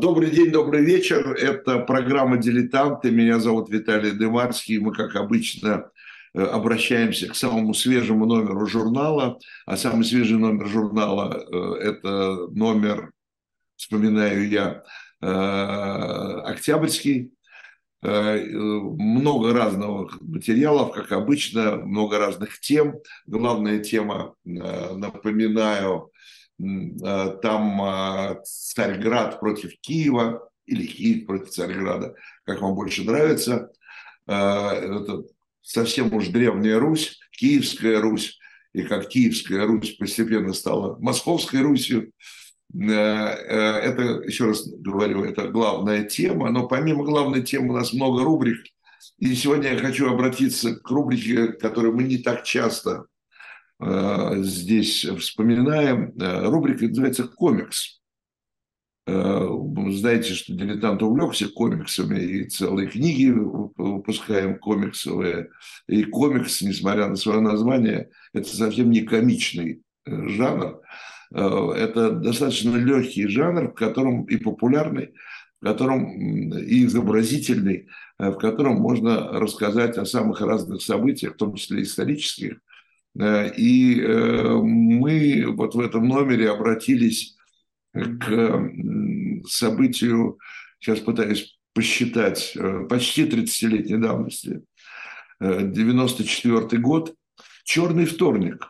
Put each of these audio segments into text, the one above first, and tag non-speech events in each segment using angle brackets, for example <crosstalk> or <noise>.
Добрый день, добрый вечер. Это программа «Дилетанты». Меня зовут Виталий Дымарский. Мы, как обычно, э, обращаемся к самому свежему номеру журнала. А самый свежий номер журнала э, – это номер, вспоминаю я, э, октябрьский. Много разных материалов, как обычно, много разных тем. Главная тема, напоминаю, там э, Царьград против Киева или Киев против Царьграда, как вам больше нравится. Э, это совсем уж древняя Русь, Киевская Русь, и как Киевская Русь постепенно стала Московской Русью. Это, еще раз говорю, это главная тема, но помимо главной темы у нас много рубрик. И сегодня я хочу обратиться к рубрике, которую мы не так часто Э, здесь вспоминаем. Э, рубрика называется «Комикс». Э, знаете, что дилетант увлекся комиксами и целые книги выпускаем комиксовые. И комикс, несмотря на свое название, это совсем не комичный жанр. Это достаточно легкий жанр, в котором и популярный, в котором и изобразительный, в котором можно рассказать о самых разных событиях, в том числе исторических, Э, и э, мы вот в этом номере обратились к событию, сейчас пытаюсь посчитать, э, почти 30-летней давности, 94 год, «Черный вторник».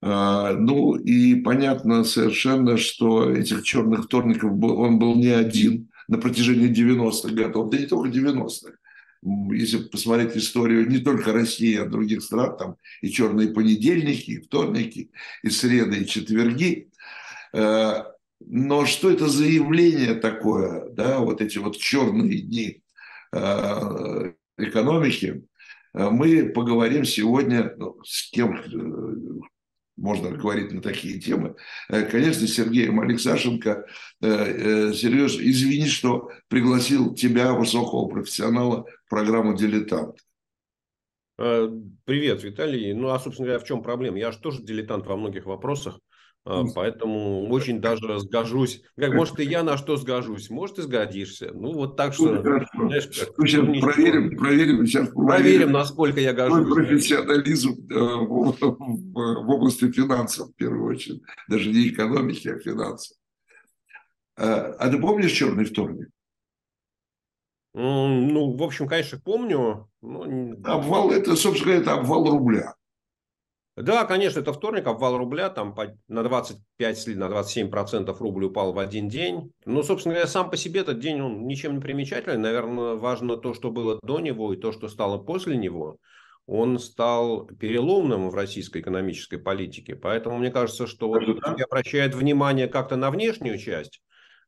Ну и понятно совершенно, что этих черных вторников он был не один на протяжении 90-х годов, да не только 90-х если посмотреть историю не только России, а других стран, там и черные понедельники, и вторники, и среды, и четверги. Э, но что это за явление такое, да, вот эти вот черные дни э, экономики, э, мы поговорим сегодня ну, с кем можно говорить на такие темы. Конечно, Сергеем Алексашенко. Сереж, извини, что пригласил тебя, высокого профессионала, программу «Дилетант». Э, привет, Виталий. Ну, а, собственно говоря, в чем проблема? Я же тоже дилетант во многих вопросах, э, поэтому очень даже сгожусь. Как, может, и я на что сгожусь, может, и сгодишься. Ну, вот так что... Знаешь, как, ну, сейчас проверим, проверим, сейчас проверим, проверим, насколько я гожусь. профессионализм э, в, в области финансов, в первую очередь. Даже не экономики, а финансов. А ты помнишь «Черный вторник»? Ну, в общем, конечно, помню. Ну, обвал, это, собственно говоря, это обвал рубля. Да, конечно, это вторник, обвал рубля, там на 25, на 27 процентов рубль упал в один день. Ну, собственно говоря, сам по себе этот день, он ничем не примечательный. Наверное, важно то, что было до него и то, что стало после него. Он стал переломным в российской экономической политике. Поэтому мне кажется, что вот обращает внимание как-то на внешнюю часть,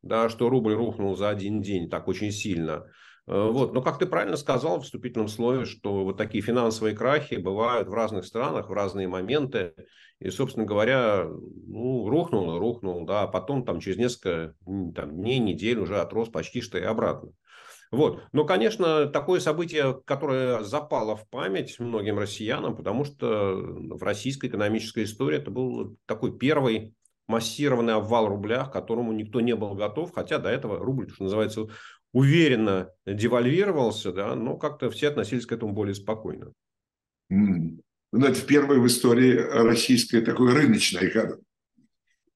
да, что рубль рухнул за один день так очень сильно – Э, вот. Но, как ты правильно сказал в вступительном слове, что вот такие финансовые крахи бывают в разных странах в разные моменты. И, собственно говоря, ну, рухнул рухнул, да, а потом там через несколько там, дней, недель уже отрос почти что и обратно. Вот. Но, конечно, такое событие, которое запало в память многим россиянам, потому что в российской экономической истории это был такой первый массированный обвал рубля, к которому никто не был готов, хотя до этого рубль, что называется, уверенно девальвировался, да, но как-то все относились к этому более спокойно. Mm. Ну, это впервые в истории российской такой рыночной экономики.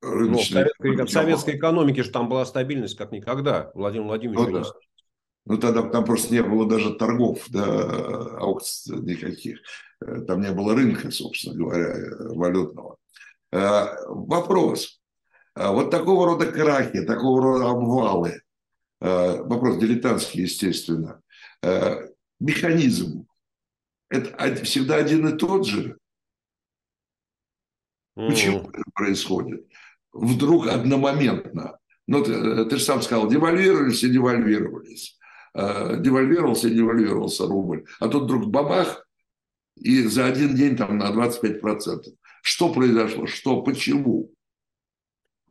Ну, в, советской, в советской экономике же там была стабильность как никогда. Владимир Владимирович ну, да. Ну, тогда там просто не было даже торгов, да, аукций никаких. Там не было рынка, собственно говоря, валютного. Э, вопрос. Вот такого рода крахи, такого рода обвалы, Э, вопрос дилетантский, естественно, э, механизм, это всегда один и тот же. Почему это происходит? Вдруг одномоментно. Ну, ты, э, ты же сам сказал, девальвировались и девальвировались. Девальвировался и девальвировался рубль. А тут вдруг бабах, и за один день там на 25%. Что произошло? Что? Почему?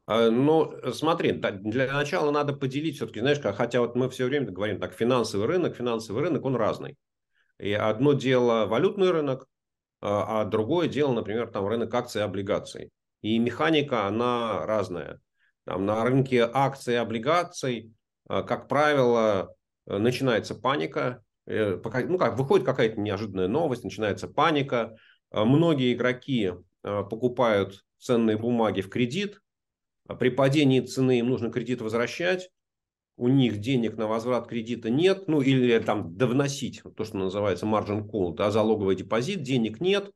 А, ну, смотри, для начала надо поделить все-таки, знаешь, хотя вот мы все время говорим так, финансовый рынок, финансовый рынок, он разный. И одно дело валютный рынок, а, а другое дело, например, там рынок акций и облигаций. И механика, она разная. Там, на рынке акций и облигаций, как правило, начинается паника, ну, как, выходит какая-то неожиданная новость, начинается паника. Многие игроки покупают ценные бумаги в кредит. При падении цены им нужно кредит возвращать у них денег на возврат кредита нет, ну или там довносить, то, что называется margin call, да, залоговый депозит, денег нет,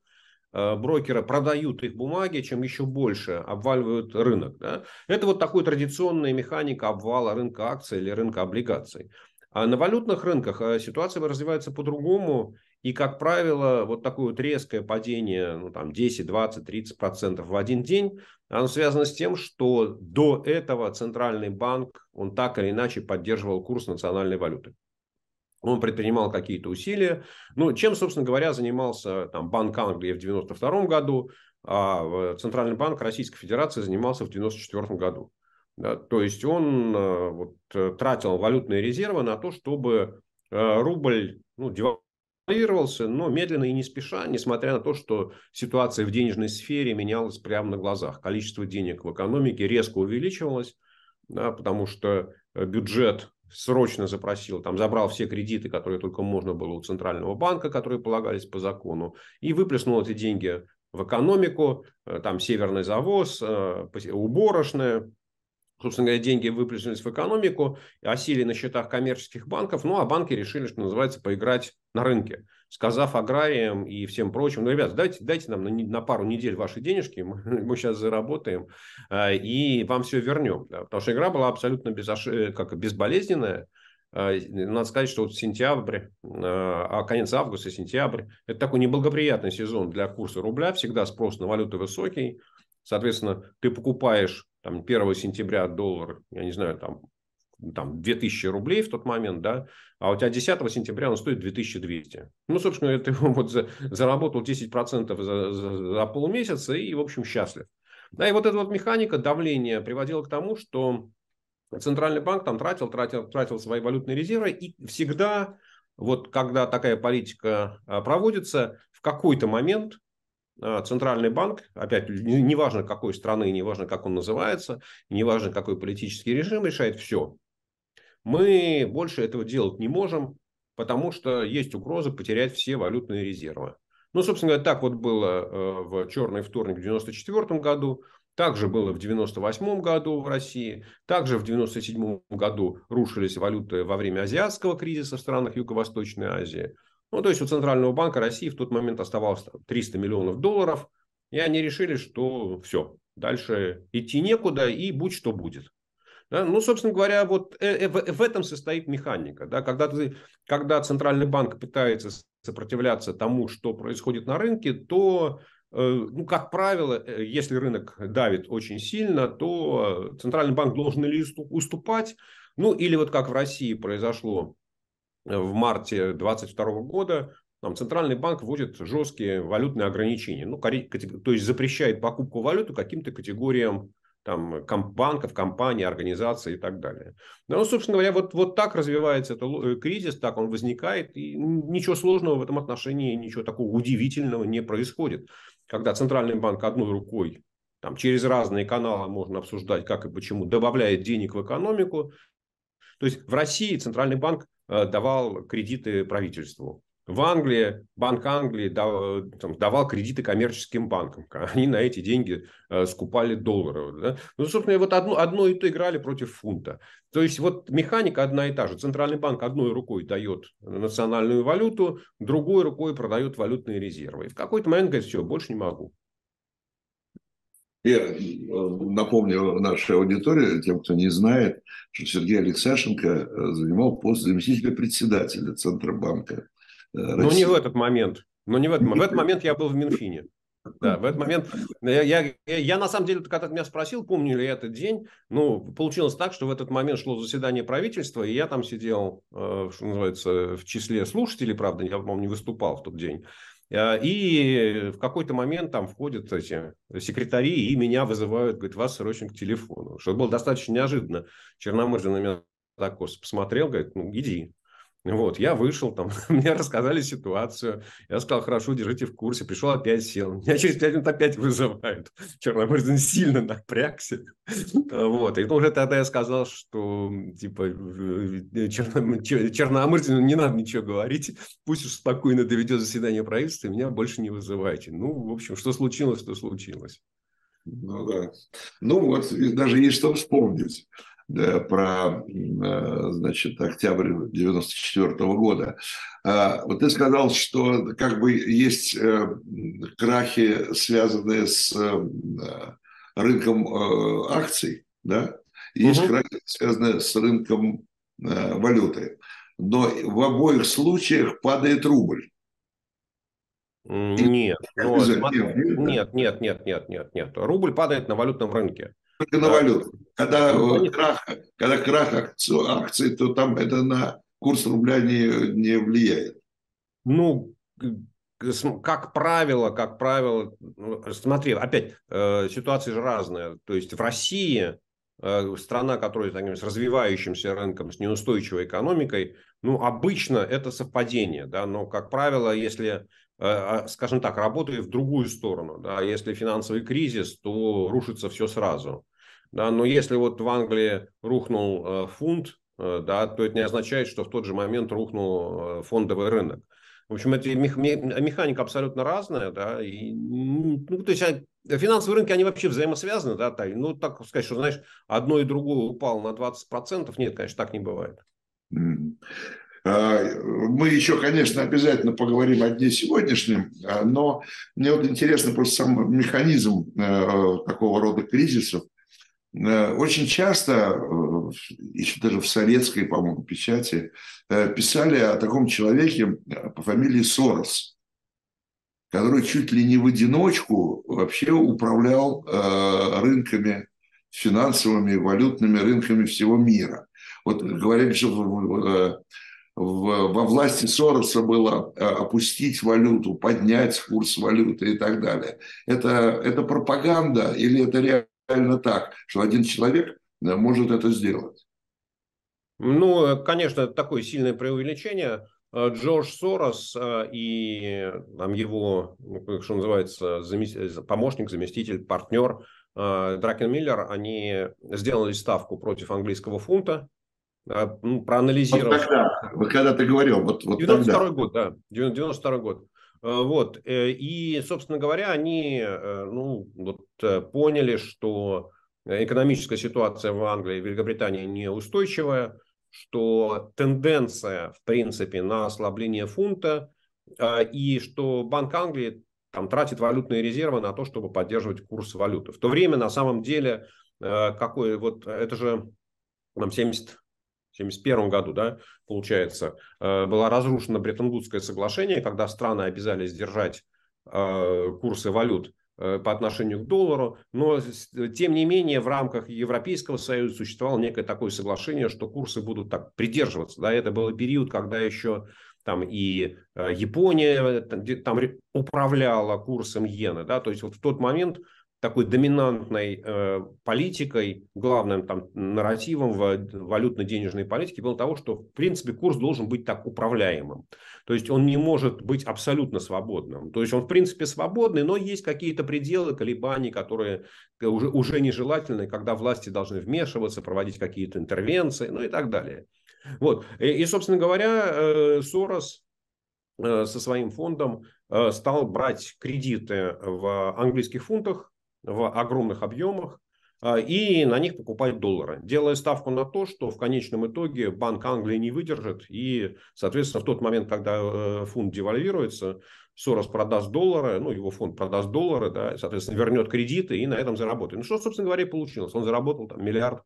э, брокеры продают их бумаги, чем еще больше обваливают рынок. Да? Это вот такой традиционная механика обвала рынка акций или рынка облигаций. А на валютных рынках э, ситуация развивается по-другому. И, как правило, вот такое вот резкое падение, ну, там 10, 20, 30 процентов в один день, оно связано с тем, что до этого центральный банк, он так или иначе поддерживал курс национальной валюты. Он предпринимал какие-то усилия. Ну, чем, собственно говоря, занимался там, Банк Англии в 1992 году, а Центральный банк Российской Федерации занимался в 1994 году. Да, то есть он э, вот, э, тратил валютные резервы на то, чтобы э, рубль ну, контролировался, но медленно и не спеша, несмотря на то, что ситуация в денежной сфере менялась прямо на глазах. Количество денег в экономике резко увеличивалось, да, потому что э, бюджет срочно запросил, там забрал все кредиты, которые только можно было у Центрального банка, которые полагались по закону, и выплеснул эти деньги в экономику, э, там северный завоз, э, уборочная, собственно говоря, деньги выплеснулись в экономику, осели на счетах коммерческих банков, ну, а банки решили, что называется, поиграть на рынке, сказав аграриям и всем прочим, ну, ребят, дайте, дайте нам на, на пару недель ваши денежки, мы, <laughs> сейчас заработаем э, и вам все вернем. Да, потому что игра была абсолютно безош... Э, как, безболезненная, э, надо сказать, что вот сентябрь, э, а конец августа, сентябрь, это такой неблагоприятный сезон для курса рубля, всегда спрос на валюты высокий, соответственно, ты покупаешь там 1 сентября доллар, я не знаю, там, там 2000 рублей в тот момент, да, а у тебя 10 сентября он стоит 2200. Ну, собственно, <laughs> ты вот за, заработал 10% за, за, за полмесяца и, в общем, счастлив. Да, и вот эта вот механика давления приводила к тому, что Центральный банк там тратил, тратил, тратил свои валютные резервы, и всегда, вот когда такая политика а, проводится, в какой-то момент центральный банк, опять, неважно какой страны, неважно как он называется, неважно какой политический режим, решает все. Мы больше этого делать не можем, потому что есть угроза потерять все валютные резервы. Ну, собственно говоря, так вот было э, в черный вторник в 1994 году, также было в 1998 году в России, также в 1997 году рушились валюты во время азиатского кризиса в странах Юго-Восточной Азии. Ну, то есть у Центрального банка России в тот момент оставалось 300 миллионов долларов, и они решили, что все, дальше идти некуда, и будь что будет. Да? Ну, собственно говоря, вот э, э, в этом состоит механика. Да? Когда, ты, когда Центральный банк пытается сопротивляться тому, что происходит на рынке, то, э, ну, как правило, если рынок давит очень сильно, то Центральный банк должен или уступать, ну, или вот как в России произошло в марте 2022 года там, Центральный банк вводит жесткие валютные ограничения. Ну, то есть запрещает покупку валюты каким-то категориям там, банков, компаний, организаций и так далее. Ну, собственно говоря, вот, вот так развивается этот э, кризис, так он возникает, и ничего сложного в этом отношении, ничего такого удивительного не происходит. Когда Центральный банк одной рукой там, через разные каналы можно обсуждать, как и почему, добавляет денег в экономику. То есть в России Центральный банк давал кредиты правительству. В Англии, Банк Англии там, давал кредиты коммерческим банкам. Они на эти деньги э, скупали доллары. Да? Ну, собственно, вот одно, одно и то играли против фунта. То есть, вот механика одна и та же. Центральный банк одной рукой дает национальную валюту, другой рукой продает валютные резервы. И в какой-то момент говорит, все, больше не могу. Я э, напомню нашей аудитории, тем, кто не знает, что Сергей Алексашенко э, занимал пост заместителя председателя Центробанка. России. Э, ну, не в этот момент. Но не в этот, в этот момент я был в Минфине. Да, в этот момент я, я, я на самом деле, когда ты меня спросил, помню ли я этот день, ну, получилось так, что в этот момент шло заседание правительства, и я там сидел, что называется, в числе слушателей, правда, я, по-моему, не выступал в тот день. А, и в какой-то момент там входят эти секретари и меня вызывают, говорят, вас срочно к телефону. Что было достаточно неожиданно. Черномырдин на меня так посмотрел, говорит, ну, иди. Вот, я вышел, там, <laughs> мне рассказали ситуацию, я сказал, хорошо, держите в курсе, пришел, опять сел, <laughs> меня через пять минут опять вызывают. Черномырдин сильно <laughs> напрягся. Вот, и уже тогда я сказал, что, типа, Черно, Черномырдину не надо ничего говорить, пусть уж спокойно доведет заседание правительства, меня больше не вызывайте. Ну, в общем, что случилось, то случилось. Ну да. Ну вот, даже есть что вспомнить про, э, значит, октябрь 94 года. А, вот ты сказал, что как бы есть э, крахи, связанные с э, рынком акций, да? Есть угу. крахи, связанные с рынком валюты. Но в обоих случаях падает рубль. Нет, ну, нет, нет, нет, нет, нет, нет. Рубль падает на валютном рынке. Только на валюту. Когда, ну, крах, когда крах акций, то там это на курс рубля не, не влияет. Ну, как правило, как правило, ну, смотри, опять, э, ситуация же разная. То есть в России, э, страна, которая так, с развивающимся рынком, с неустойчивой экономикой, ну, обычно это совпадение, да, но, как правило, если Э, скажем так, работает в другую сторону. Да? Если финансовый кризис, то рушится все сразу. Да? Но если вот в Англии рухнул э, фунт, э, да, то это не означает, что в тот же момент рухнул фондовый рынок. В общем, эта механика абсолютно разная, да, и, ну, то есть а, финансовые рынки, они вообще взаимосвязаны, да, Тай? ну, так сказать, что, знаешь, одно и другое упало на 20%, нет, конечно, так не бывает. А, мы еще, конечно, обязательно поговорим о дне сегодняшнем, а, но мне вот интересно просто сам механизм э, такого рода кризисов. Э, очень часто, э, еще даже в советской, по-моему, печати, писали о таком человеке по фамилии Сорос, который чуть ли не в одиночку вообще управлял рынками, финансовыми, валютными рынками всего мира. Вот говорили, что во власти Сороса было э, опустить валюту, поднять курс валюты и так далее. Это, это пропаганда или это реально так, что один человек э, может это сделать? Ну, э, конечно, такое сильное преувеличение. Джордж Сорос и там, его, ну, что называется, помощник, заместитель, партнер Дракен Миллер, они сделали ставку против английского фунта, ну, проанализировать. Вот тогда, вот когда ты говорил, вот, вот 92 год, да, 92 год. А, вот, э, и, собственно говоря, они э, ну, вот, э, поняли, что экономическая ситуация в Англии и Великобритании неустойчивая, что тенденция, в принципе, на ослабление фунта, и что Банк Англии там, тратит валютные резервы на то, чтобы поддерживать курс валюты. В то время, на самом деле, какой вот это же нам 70 1971 году, да, получается, э, было разрушено Бреттон-Вудское соглашение, когда страны обязались держать э, курсы валют э, по отношению к доллару, но тем не менее в рамках Европейского Союза существовало некое такое соглашение, что курсы будут так придерживаться. Да, это был период, когда еще там и Япония там управляла курсом иены, да, то есть вот в тот момент такой доминантной э, политикой, главным там нарративом в валютно-денежной политике было того, что в принципе курс должен быть так управляемым. То есть он не может быть абсолютно свободным. То есть он в принципе свободный, но есть какие-то пределы колебаний, которые уже, уже нежелательны, когда власти должны вмешиваться, проводить какие-то интервенции, ну и так далее. Вот. И, и собственно говоря, э, Сорос э, со своим фондом э, стал брать кредиты в английских фунтах, в огромных объемах а, и на них покупать доллары, делая ставку на то, что в конечном итоге Банк Англии не выдержит, и, соответственно, в тот момент, когда э, фунт девальвируется, Сорос продаст доллары, ну, его фонд продаст доллары, да, соответственно, вернет кредиты и на этом заработает. Ну, что, собственно говоря, и получилось. Он заработал там миллиард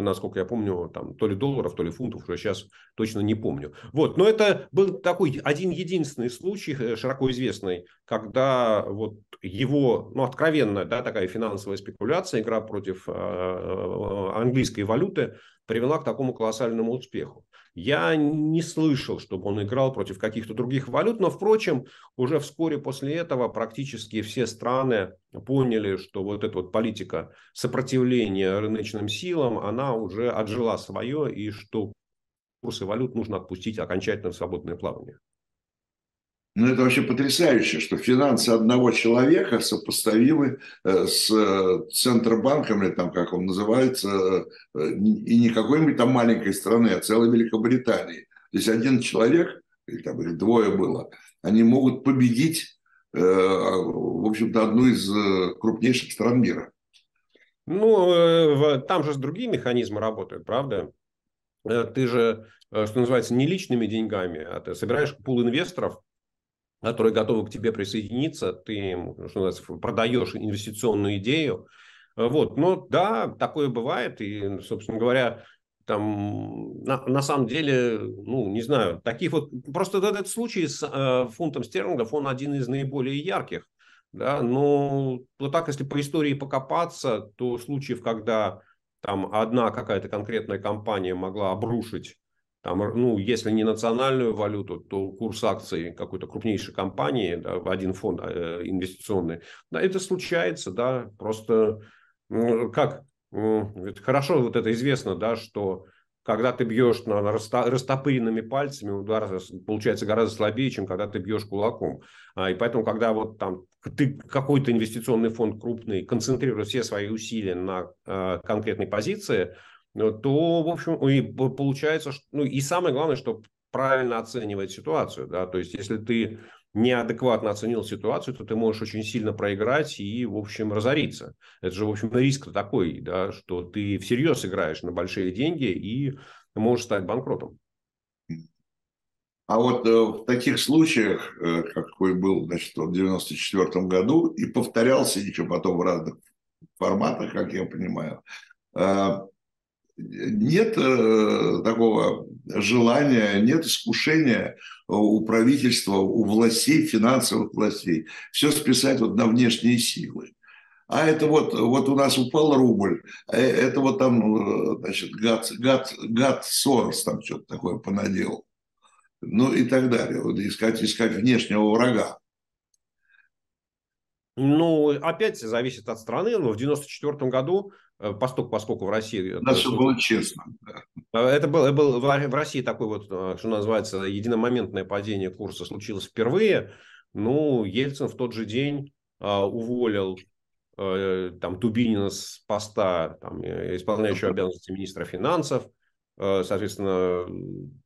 насколько я помню, там то ли долларов, то ли фунтов, уже сейчас точно не помню. Вот, но это был такой один единственный случай, э, широко известный, когда вот его, ну, откровенная, да, такая финансовая спекуляция, игра против э, э английской валюты привела к такому колоссальному успеху. Я не слышал, чтобы он играл против каких-то других валют, но, впрочем, уже вскоре после этого практически все страны поняли, что вот эта вот политика сопротивления рыночным силам, она уже отжила свое, и что курсы валют нужно отпустить окончательно в свободное плавание. Ну, это вообще потрясающе, что финансы одного человека сопоставимы э, с э, Центробанком, или там, как он называется, э, и не какой-нибудь там маленькой страны, а целой Великобритании. То есть один человек, или там их двое было, они могут победить, в общем-то, одну из крупнейших стран мира. Ну, там же другие механизмы работают, правда? Ты же, что называется, не личными деньгами, а ты собираешь пул инвесторов, которые готовы к тебе присоединиться, ты что называется, продаешь инвестиционную идею. Вот. Но да, такое бывает. И, собственно говоря, там на, на самом деле, ну, не знаю, таких вот... Просто этот случай с э, фунтом стерлингов, он один из наиболее ярких. Да? Но вот так, если по истории покопаться, то случаев, когда там одна какая-то конкретная компания могла обрушить там, ну, если не национальную валюту, то курс акций какой-то крупнейшей компании да, в один фонд э, инвестиционный. Да, это случается, да, просто ну, как, ведь хорошо вот это известно, да, что когда ты бьешь на растопыренными пальцами, удар получается гораздо слабее, чем когда ты бьешь кулаком. А, и поэтому, когда вот там ты какой-то инвестиционный фонд крупный концентрирует все свои усилия на э, конкретной позиции, Э, то, в общем, и получается, что, ну и самое главное, что правильно оценивать ситуацию, да, то есть если ты неадекватно оценил ситуацию, то ты можешь очень сильно проиграть и, в общем, разориться. Это же, в общем, риск такой, да, что ты всерьез играешь на большие деньги и можешь стать банкротом. А вот э, в таких случаях, э, какой был, значит, в 94 году, и повторялся еще потом в разных форматах, как я понимаю, э, нет э, такого желания, нет искушения у правительства, у властей, финансовых властей, все списать вот на внешние силы. А это вот, вот у нас упал рубль, а это вот там, э, значит, гад, гад, гад Сорос там что-то такое понаделал. Ну и так далее. Вот искать, искать внешнего врага. Ну, опять зависит от страны. Но в 94 году Э, поскольку, поскольку в России... Да, чтобы было честно. Э, это было, было в России такое вот, э, что называется, единомоментное падение курса случилось впервые. Ну, Ельцин в тот же день а, уволил там Тубинина с поста там, исполняющего обязанности министра финансов. Соответственно,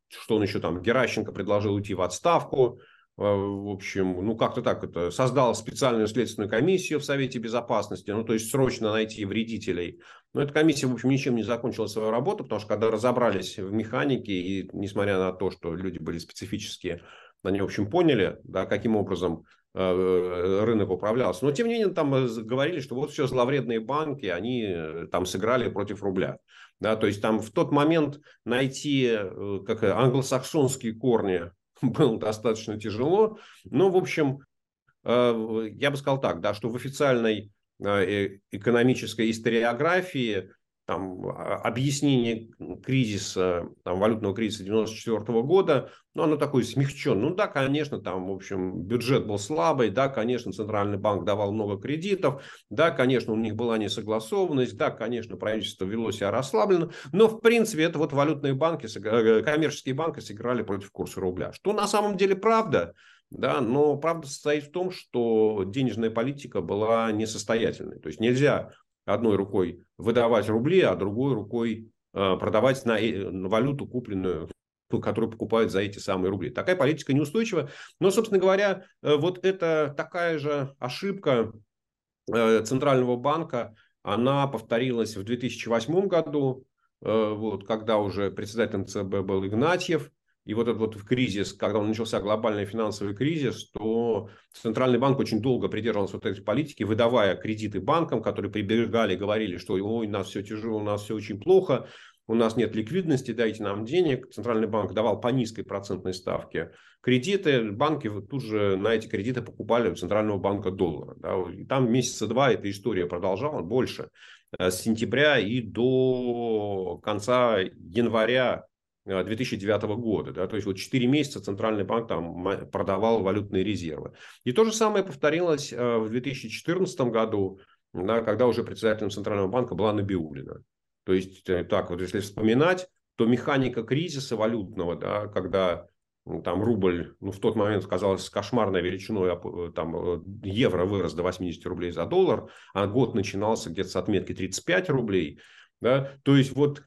что он еще там, Геращенко предложил уйти в отставку. А, в общем, ну как-то так это, создал специальную следственную комиссию в Совете Безопасности, ну то есть срочно найти вредителей. Но эта комиссия, в общем, ничем не закончила свою работу, потому что когда разобрались в механике, и несмотря на то, что люди были специфические, они, в общем, поняли, да, каким образом э, рынок управлялся. Но, тем не менее, там говорили, что вот все зловредные банки, они э, там сыграли против рубля. Да, то есть там в тот момент найти э, как англосаксонские корни <laughs> было достаточно тяжело. Но, в общем, э, я бы сказал так, да, что в официальной э, экономической историографии там, а, объяснение кризиса, там, валютного кризиса 94 года, ну, оно такое смягченное. Ну, да, конечно, там, в общем, бюджет был слабый, да, конечно, Центральный банк давал много кредитов, да, конечно, у них была несогласованность, да, конечно, правительство вело себя расслабленно, но, в принципе, это вот валютные банки, э, коммерческие банки сыграли против курса рубля. Что на самом деле правда, да, но правда состоит в том, что денежная политика была несостоятельной. То есть нельзя одной рукой выдавать рубли, а другой рукой э, продавать на, э, валюту, купленную которую покупают за эти самые рубли. Такая политика неустойчива. Но, собственно говоря, э, вот это такая же ошибка Центрального банка, она повторилась в 2008 году, вот, когда уже председателем ЦБ был Игнатьев, и вот этот вот кризис, когда начался глобальный финансовый кризис, то Центральный банк очень долго придерживался вот этой политики, выдавая кредиты банкам, которые прибегали, говорили, что ой, у нас все тяжело, у нас все очень плохо, у нас нет ликвидности, дайте нам денег. Центральный банк давал по низкой процентной ставке кредиты, банки тут же на эти кредиты покупали у Центрального банка доллара. Да, и там месяца два эта история продолжалась, больше, э, с сентября и до конца января 2009 э, года. Да, то есть вот 4 месяца Центральный банк там продавал валютные резервы. И то же самое повторилось э, в 2014 году, да, когда уже председателем Центрального банка была Набиулина. То есть э, так вот, если вспоминать, что механика кризиса валютного, да, когда там рубль, ну, в тот момент казалось кошмарной величиной, а, там евро вырос до 80 рублей за доллар, а год начинался где-то с отметки 35 рублей, да, то есть вот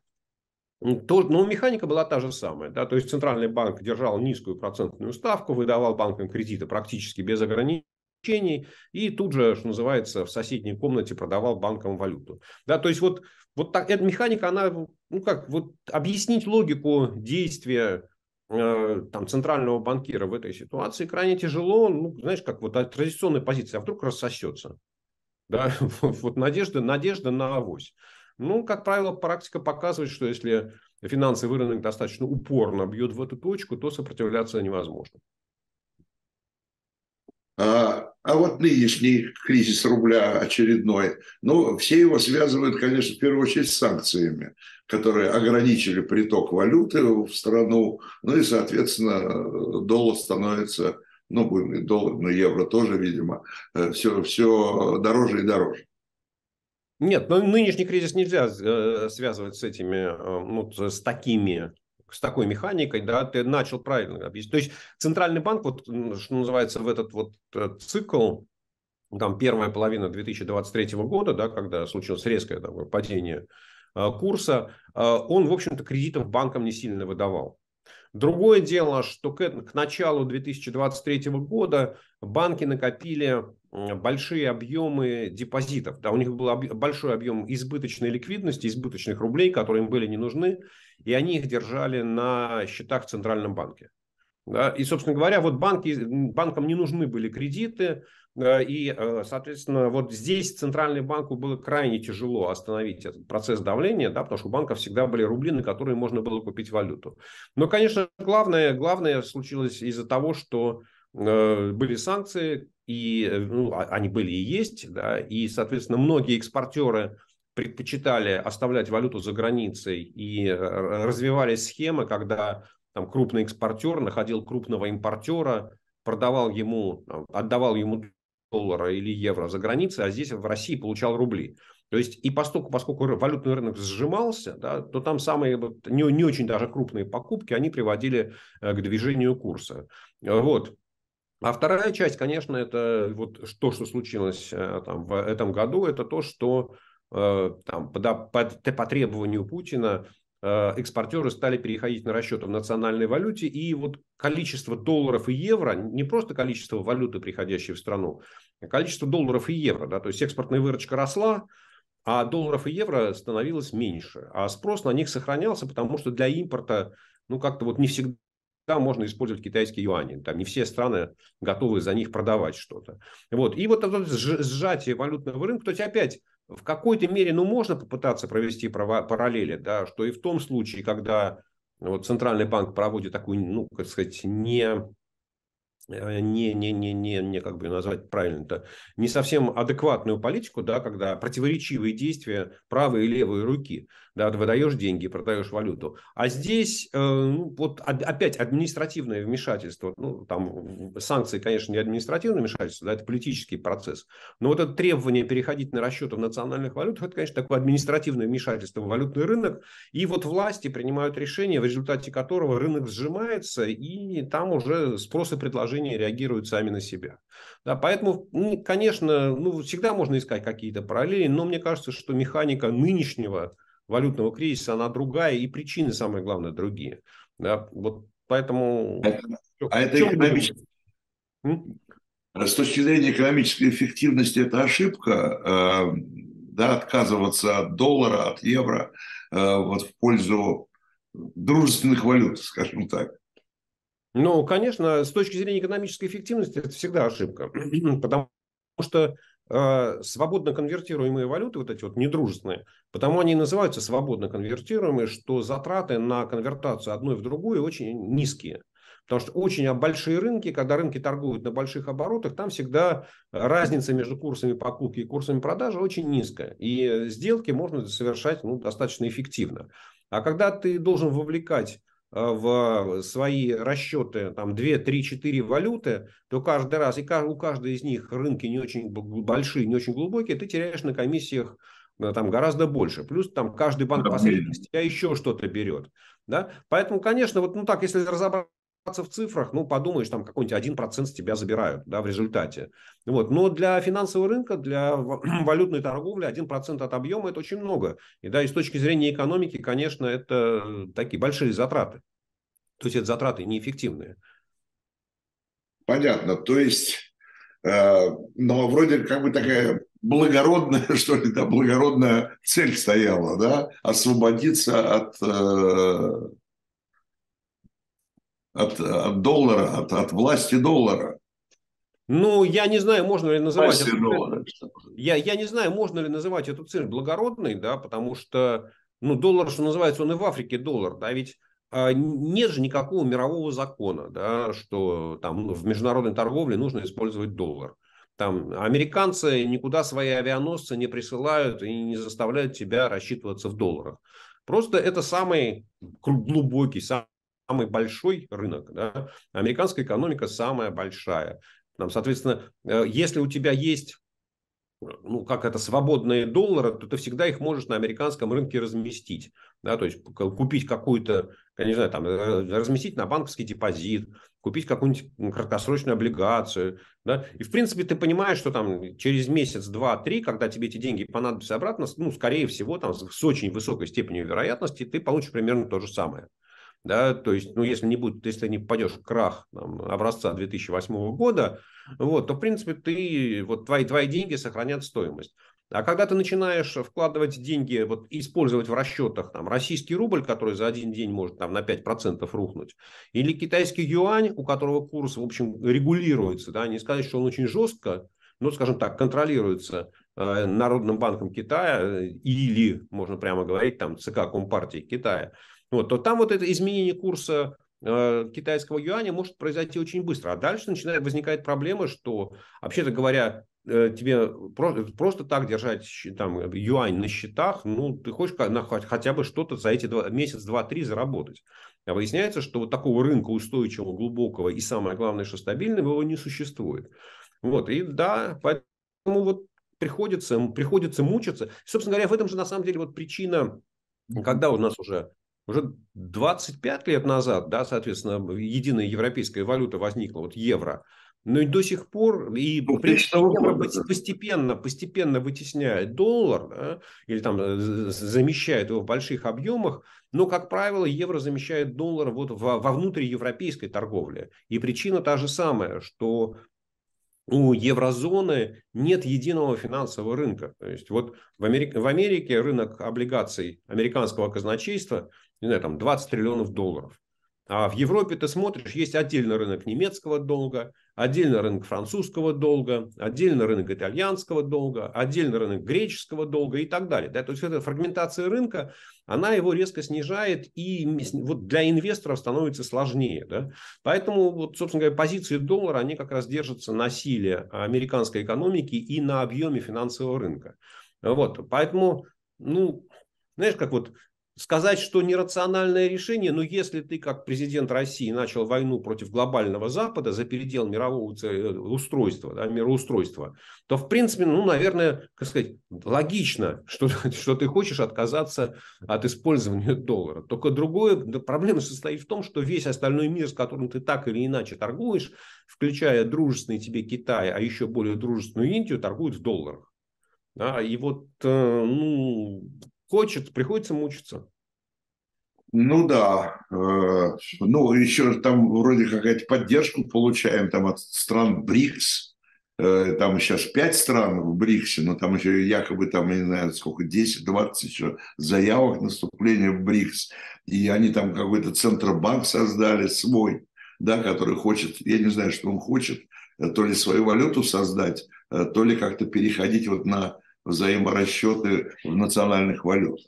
то, но механика была та же самая. Да? То есть Центральный банк держал низкую процентную ставку, выдавал банкам кредиты практически без ограничений и тут же, что называется, в соседней комнате продавал банкам валюту. Да? То есть вот, вот так, эта механика, она, ну как, вот объяснить логику действия э, там, центрального банкира в этой ситуации крайне тяжело. Ну, знаешь, как вот традиционная позиция, а вдруг рассосется. Да? <laughs> Вот, вот надежда, надежда на авось. Ну, как правило, практика показывает, что если финансовый рынок достаточно упорно бьет в эту точку, то сопротивляться невозможно. А, а вот нынешний кризис рубля очередной, ну, все его связывают, конечно, в первую очередь с санкциями, которые ограничили приток валюты в страну, ну и, соответственно, доллар становится, ну, будем доллар, но евро тоже, видимо, все, э, все дороже и дороже. Нет, но нынешний кризис нельзя э, связывать с этими, э, ну, с такими с такой механикой, да, ты начал правильно объяснить. То есть центральный банк, вот что называется, в этот вот э, цикл, там первая половина 2023 года, да, когда случилось резкое такое падение курса, он, в общем-то, кредитов банкам не сильно выдавал. Другое дело, что к, к началу 2023 года банки накопили большие объемы депозитов. Да, у них был большой объем избыточной ликвидности, избыточных рублей, которые им были не нужны, и они их держали на счетах в Центральном банке. Да, и, собственно говоря, вот банки, банкам не нужны были кредиты, и, э, соответственно, вот здесь Центральному банку было крайне тяжело остановить этот процесс давления, да, потому что у банков всегда были рубли, на которые можно было купить валюту. Но, конечно, главное, главное случилось из-за того, что э, были санкции, и э, ну, а, они были и есть, да, и, соответственно, многие экспортеры предпочитали оставлять валюту за границей и развивались схемы, когда там крупный экспортер находил крупного импортера, продавал ему, отдавал ему доллара или евро за границей, а здесь в России получал рубли. То есть и поскольку, поскольку валютный рынок сжимался, да, то там самые не, не очень даже крупные покупки, они приводили э, к движению курса. Вот. А вторая часть, конечно, это вот то, что случилось э, там, в этом году, это то, что э, там, по, по, по требованию Путина Э, экспортеры стали переходить на расчеты в национальной валюте, и вот количество долларов и евро, не просто количество валюты, приходящей в страну, а количество долларов и евро, да, то есть экспортная выручка росла, а долларов и евро становилось меньше, а спрос на них сохранялся, потому что для импорта, ну, как-то вот не всегда можно использовать китайские юани. Там не все страны готовы за них продавать что-то. Вот. И вот это сжатие валютного рынка, то есть опять в какой-то мере, ну, можно попытаться провести параллели, да, что и в том случае, когда вот Центральный банк проводит такую, ну, как сказать, не не, не, не, не, не как бы назвать правильно-то, не совсем адекватную политику, да, когда противоречивые действия правой и левой руки, да, выдаешь деньги, продаешь валюту. А здесь э, ну, вот опять административное вмешательство, ну, там санкции, конечно, не административное вмешательство, да, это политический процесс, но вот это требование переходить на расчеты в национальных валютах, это, конечно, такое административное вмешательство в валютный рынок, и вот власти принимают решение, в результате которого рынок сжимается, и там уже спрос и предложение приложения реагируют сами на себя. Да, поэтому, ну, конечно, ну, всегда можно искать какие-то параллели, но мне кажется, что механика нынешнего валютного кризиса, она другая, и причины, самое главное, другие. Да, вот поэтому... А, а это экономически... С точки зрения экономической эффективности это ошибка, э, да, отказываться от доллара, от евро э, вот в пользу дружественных валют, скажем так. Ну, конечно, с точки зрения экономической эффективности это всегда ошибка, <clears throat> потому что э, свободно конвертируемые валюты, вот эти вот недружественные, потому они называются свободно конвертируемые, что затраты на конвертацию одной в другую очень низкие. Потому что очень большие рынки, когда рынки торгуют на больших оборотах, там всегда разница между курсами покупки и курсами продажи очень низкая. И сделки можно совершать ну, достаточно эффективно. А когда ты должен вовлекать Э, в свои расчеты там 2, 3, 4 валюты, то каждый раз, и у каждой из них рынки не очень большие, не очень глубокие, ты теряешь на комиссиях э, там гораздо больше. Плюс там каждый банк посредник тебя еще что-то берет. Да? Поэтому, конечно, вот ну так, если разобраться в цифрах, ну, подумаешь, там какой-нибудь 1% с тебя забирают да, в результате. Вот. Но для финансового рынка, для <clears throat> валютной торговли 1% от объема – это очень много. И да, и с точки зрения экономики, конечно, это такие большие затраты. То есть, это затраты неэффективные. Понятно. То есть, э, но вроде как бы такая благородная, <laughs> что ли, да, благородная цель стояла, да, освободиться от э, от, от доллара, от, от власти доллара. Ну, я не знаю, можно ли называть эту цель, я, я не знаю, можно ли называть эту цель благородной, да, потому что, ну, доллар, что называется, он и в Африке доллар, да, ведь а, нет же никакого мирового закона, да, что там в международной торговле нужно использовать доллар. Там американцы никуда свои авианосцы не присылают и не заставляют тебя рассчитываться в долларах. Просто это самый глубокий, самый самый большой рынок, да, американская экономика самая большая. Там, соответственно, э, если у тебя есть ну, как это, свободные доллары, то ты всегда их можешь на американском рынке разместить. Да, то есть купить какую-то, я не знаю, там, э, разместить на банковский депозит, купить какую-нибудь краткосрочную облигацию. Да? И, в принципе, ты понимаешь, что там через месяц, два, три, когда тебе эти деньги понадобятся обратно, ну, скорее всего, там, с очень высокой степенью вероятности, ты получишь примерно то же самое да, то есть, ну, если не будет, если не попадешь в крах там, образца 2008 года, вот, то, в принципе, ты, вот твои, твои деньги сохранят стоимость. А когда ты начинаешь вкладывать деньги, вот, использовать в расчетах там, российский рубль, который за один день может там, на 5% рухнуть, или китайский юань, у которого курс, в общем, регулируется, да, не сказать, что он очень жестко, но, скажем так, контролируется э, Народным банком Китая э, или, можно прямо говорить, там, ЦК Компартии Китая, вот, то там вот это изменение курса э, китайского юаня может произойти очень быстро. А дальше начинает возникать проблема, что, вообще-то говоря, э, тебе просто, просто так держать там, юань на счетах, ну, ты хочешь на, хотя бы что-то за эти два, месяц, два, три заработать. А выясняется, что вот такого рынка устойчивого, глубокого и, самое главное, что стабильного, его не существует. Вот, и да, поэтому вот приходится, приходится мучиться. Собственно говоря, в этом же на самом деле вот причина, когда у нас уже уже 25 лет назад, да, соответственно, единая европейская валюта возникла, вот евро. Но и до сих пор и ну, евро постепенно, постепенно вытесняет доллар да, или там э, замещает его в больших объемах, но, как правило, евро замещает доллар вот во, во внутриевропейской торговле. И причина та же самая, что у еврозоны нет единого финансового рынка. То есть вот в Америке, в Америке рынок облигаций американского казначейства не знаю, там 20 триллионов долларов. А в Европе ты смотришь, есть отдельный рынок немецкого долга, отдельный рынок французского долга, отдельный рынок итальянского долга, отдельный рынок греческого долга и так далее. Да? То есть эта фрагментация рынка, она его резко снижает и вот для инвесторов становится сложнее. Да? Поэтому, вот, собственно говоря, позиции доллара, они как раз держатся на силе американской экономики и на объеме финансового рынка. Вот. Поэтому, ну, знаешь, как вот сказать, что нерациональное решение, но если ты как президент России начал войну против глобального Запада за передел мирового э, устройства, да, мироустройства, то в принципе, ну, наверное, как сказать, логично, что, <laughs> что ты хочешь отказаться от использования доллара. Только другое, проблема состоит в том, что весь остальной мир, с которым ты так или иначе торгуешь, включая дружественный тебе Китай, а еще более дружественную Индию, торгуют в долларах. Да, и вот, э, ну, хочет, приходится мучиться. Ну да, э, ну еще там вроде какая-то поддержку получаем там от стран БРИКС, э, там сейчас пять стран в БРИКСе, но там еще якобы там, я не знаю, сколько, 10-20 еще заявок на вступление в БРИКС, и они там какой-то центробанк создали свой, да, который хочет, я не знаю, что он хочет, э, то ли свою валюту создать, то ли как-то переходить вот на взаиморасчеты в национальных валютах.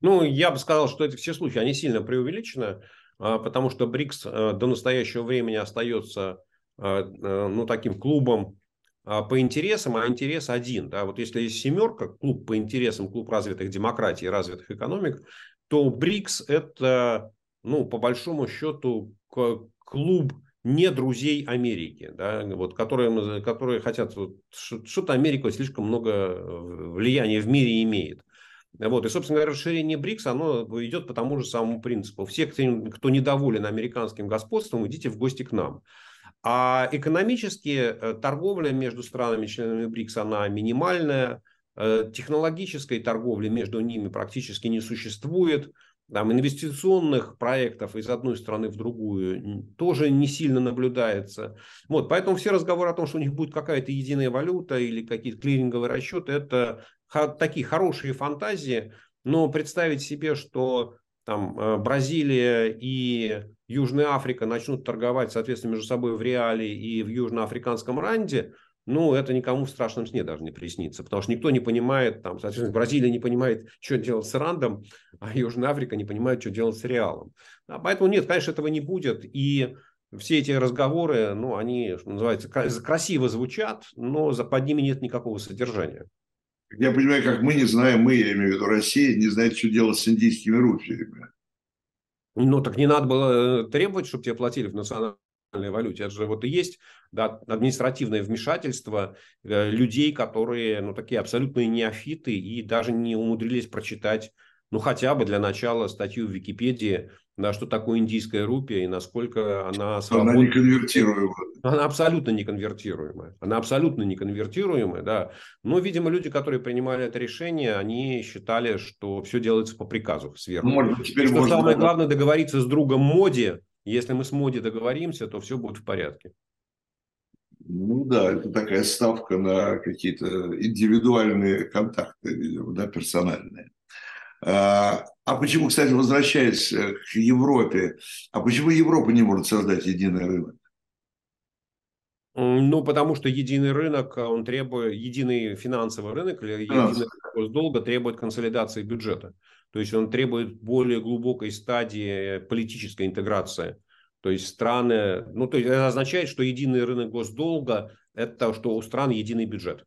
Ну, я бы сказал, что это все случаи, они сильно преувеличены, а, потому что БРИКС э, до настоящего времени остается э, ну, таким клубом а, по интересам, а интерес один. Да? Вот если есть семерка, клуб по интересам, клуб развитых демократий развитых экономик, то БРИКС – это, ну, по большому счету, клуб не друзей Америки, да, вот, которые, которые хотят, вот, что-то Америка слишком много влияния в мире имеет. Вот. И, собственно говоря, расширение БРИКС, оно идет по тому же самому принципу. Все, кто недоволен американским господством, идите в гости к нам. А экономически э, торговля между странами-членами БРИКС, она минимальная. Э, технологической торговли между ними практически не существует. Там инвестиционных проектов из одной страны в другую тоже не сильно наблюдается. Вот, поэтому все разговоры о том, что у них будет какая-то единая валюта или какие-то клиринговые расчеты, это такие хорошие фантазии, но представить себе, что там э, Бразилия и Южная Африка начнут торговать, соответственно, между собой в реале и в южноафриканском ранде – ну, это никому в страшном сне даже не приснится, потому что никто не понимает, там, соответственно, Бразилия не понимает, что делать с Рандом, а Южная Африка не понимает, что делать с Реалом. А поэтому нет, конечно, этого не будет, и все эти разговоры, ну, они, что называется, красиво звучат, но за, под ними нет никакого содержания. Я понимаю, как мы не знаем, мы, я имею в виду Россия, не знает, что делать с индийскими рупиями. Ну, так не надо было э, требовать, чтобы тебе платили в национальном валюте. Это же вот и есть да, административное вмешательство э, людей, которые ну, такие абсолютные неофиты и даже не умудрились прочитать, ну хотя бы для начала статью в Википедии, да, что такое индийская рупия и насколько она свободна. Она не конвертируемая. Она абсолютно не конвертируемая. Она абсолютно не конвертируемая, да. Но, видимо, люди, которые принимали это решение, они считали, что все делается по приказу сверху. Может, теперь что можно, самое главное договориться с другом Моди, если мы с Моди договоримся, то все будет в порядке. Ну да, это такая ставка на какие-то индивидуальные контакты, видимо, да, персональные. А, а почему, кстати, возвращаясь э, к Европе, а почему Европа не может создать единый рынок? Ну, потому что единый рынок, он требует, единый финансовый рынок или единый госдолга требует консолидации бюджета. То есть он требует более глубокой стадии политической интеграции. То есть страны, ну то есть это означает, что единый рынок госдолга – это что у стран единый бюджет.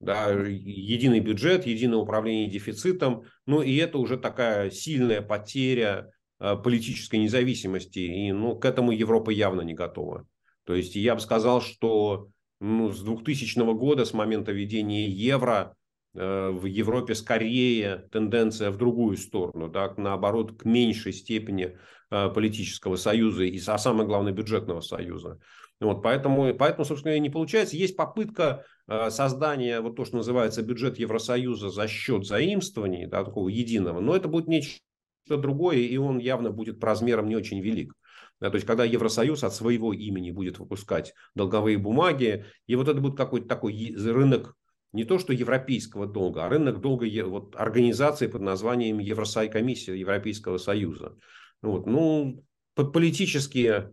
Да, единый бюджет, единое управление дефицитом, ну и это уже такая сильная потеря э, политической независимости, и ну, к этому Европа явно не готова. То есть я бы сказал, что ну, с 2000 года, с момента введения евро, в Европе скорее тенденция в другую сторону, да, наоборот, к меньшей степени э, политического союза и, а самое главное, бюджетного союза. Вот, поэтому, поэтому, собственно, не получается. Есть попытка э, создания вот то, что называется бюджет Евросоюза за счет заимствований, да, такого единого, но это будет нечто другое, и он явно будет по размерам не очень велик. Да, то есть, когда Евросоюз от своего имени будет выпускать долговые бумаги, и вот это будет какой-то такой рынок не то что европейского долга, а рынок долга вот, организации под названием Евросай комиссия Европейского Союза. Вот, ну, политические,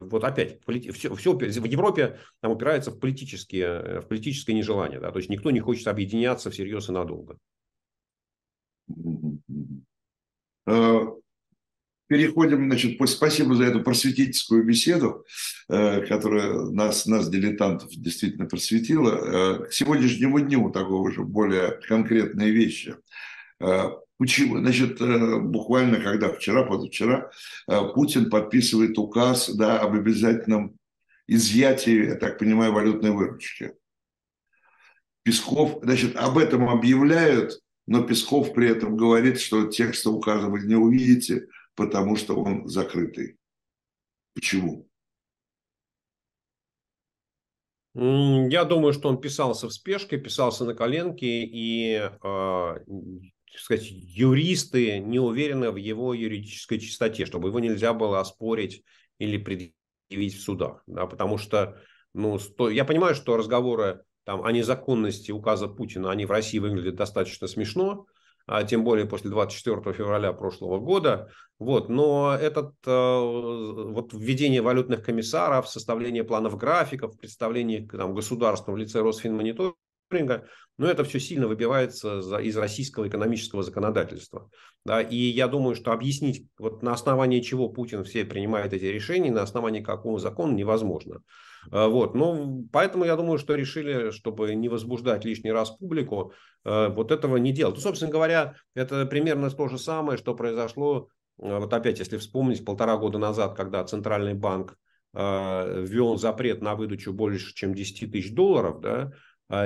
вот опять, все, все в Европе там упирается в политические, в политическое нежелание. Да? То есть никто не хочет объединяться всерьез и надолго. Переходим, значит, спасибо за эту просветительскую беседу, э, которая нас, нас дилетантов, действительно просветила. Э, к сегодняшнему дню такого же более конкретные вещи. Э, почему? Значит, буквально когда вчера, позавчера, Путин подписывает указ да, об обязательном изъятии, я так понимаю, валютной выручки. Песков, значит, об этом объявляют, но Песков при этом говорит, что текста указа вы не увидите, потому что он закрытый. Почему? Я думаю, что он писался в спешке, писался на коленке, и, э, сказать, юристы не уверены в его юридической чистоте, чтобы его нельзя было оспорить или предъявить в судах. Да, потому что, ну, сто... я понимаю, что разговоры там, о незаконности указа Путина, они в России выглядят достаточно смешно, а тем более после 24 февраля прошлого года. Вот, но этот э, вот введение валютных комиссаров, составление планов графиков, представление там, государства в лице Росфинмониторинга, но это все сильно выбивается из российского экономического законодательства. Да, и я думаю, что объяснить, вот на основании чего Путин все принимает эти решения, на основании какого закона невозможно. А, вот. Ну, поэтому я думаю, что решили, чтобы не возбуждать лишний раз публику, а, вот этого не делать. Ну, собственно говоря, это примерно то же самое, что произошло, а, вот опять, если вспомнить, полтора года назад, когда Центральный банк ввел запрет на выдачу больше, чем 10 тысяч долларов, да,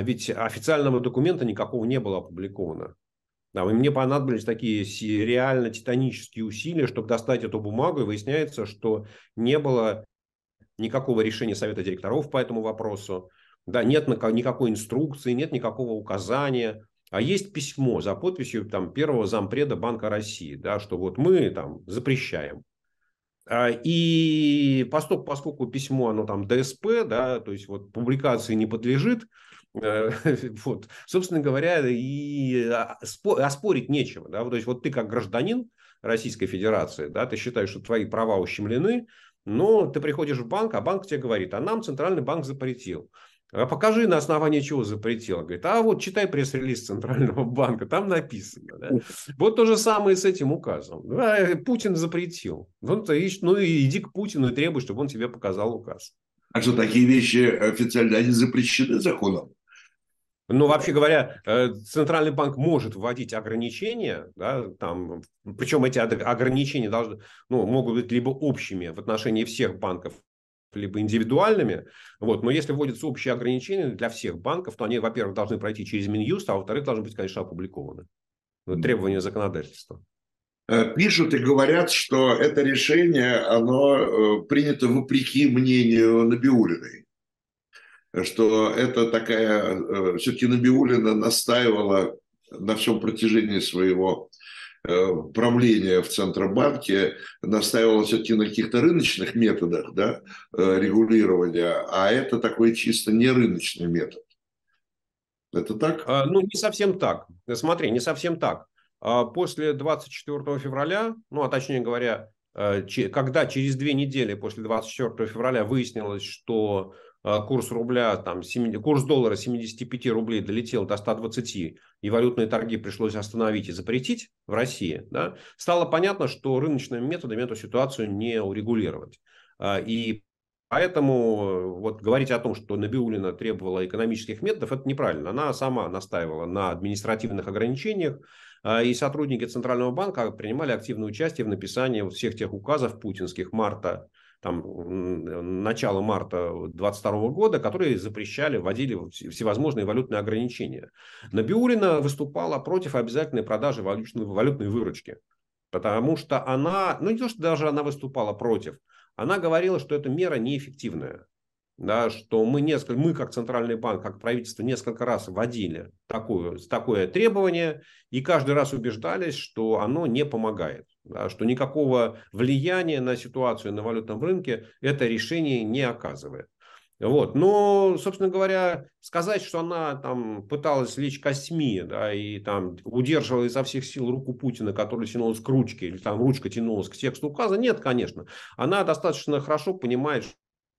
ведь официального документа никакого не было опубликовано. Да, и мне понадобились такие реально титанические усилия, чтобы достать эту бумагу, и выясняется, что не было никакого решения совета директоров по этому вопросу, да, нет никакой инструкции, нет никакого указания, а есть письмо за подписью там, первого зампреда Банка России, да, что вот мы там запрещаем. А, и поскольку, поскольку письмо, оно там ДСП, да, то есть вот публикации не подлежит, э, <laughs> вот, собственно говоря, и оспорить нечего. Да? То есть вот ты как гражданин Российской Федерации, да, ты считаешь, что твои права ущемлены, но ты приходишь в банк, а банк тебе говорит, а нам Центральный банк запретил. А покажи, на основании чего запретил. Говорит, а вот читай пресс-релиз Центрального банка, там написано. Да? Вот то же самое с этим указом. Да, Путин запретил. Ну, ты, ну и иди к Путину и требуй, чтобы он тебе показал указ. А что, такие вещи официально, они запрещены законом? Ну, вообще говоря, э, Центральный банк может вводить ограничения, да, там, причем эти ограничения должны, ну, могут быть либо общими в отношении всех банков, либо индивидуальными. Вот. Но если вводятся общие ограничения для всех банков, то они, во-первых, должны пройти через Минюст, а во-вторых, должны быть, конечно, опубликованы. Требования законодательства. Э, пишут и говорят, что это решение, оно э, принято вопреки мнению Набиулиной. Что это такая, э, все-таки Набиулина настаивала на всем протяжении своего Э, правление в Центробанке настаивало все-таки на каких-то рыночных методах да, э, регулирования, а это такой чисто не рыночный метод. Это так? А, ну, не совсем так. Смотри, не совсем так. А после 24 февраля, ну, а точнее говоря, когда через две недели после 24 февраля выяснилось, что курс рубля, там, 7, курс доллара 75 рублей долетел до 120, и валютные торги пришлось остановить и запретить в России, да, стало понятно, что рыночными методами эту ситуацию не урегулировать. А, и поэтому вот говорить о том, что Набиулина требовала экономических методов, это неправильно. Она сама настаивала на административных ограничениях, а, и сотрудники Центрального банка принимали активное участие в написании всех тех указов путинских марта там, начала марта 2022 года, которые запрещали, вводили всевозможные валютные ограничения. Набиулина выступала против обязательной продажи валютной, валютной выручки. Потому что она, ну не то, что даже она выступала против, она говорила, что эта мера неэффективная да, что мы, несколько, мы как Центральный банк, как правительство несколько раз вводили такое, такое требование и каждый раз убеждались, что оно не помогает, что никакого влияния на ситуацию на валютном рынке это решение не оказывает. Вот. Но, собственно говоря, сказать, что она там пыталась лечь косьми, да, и там удерживала изо всех сил руку Путина, которая тянулась к ручке, или там ручка тянулась к тексту указа, нет, конечно. Она достаточно хорошо понимает,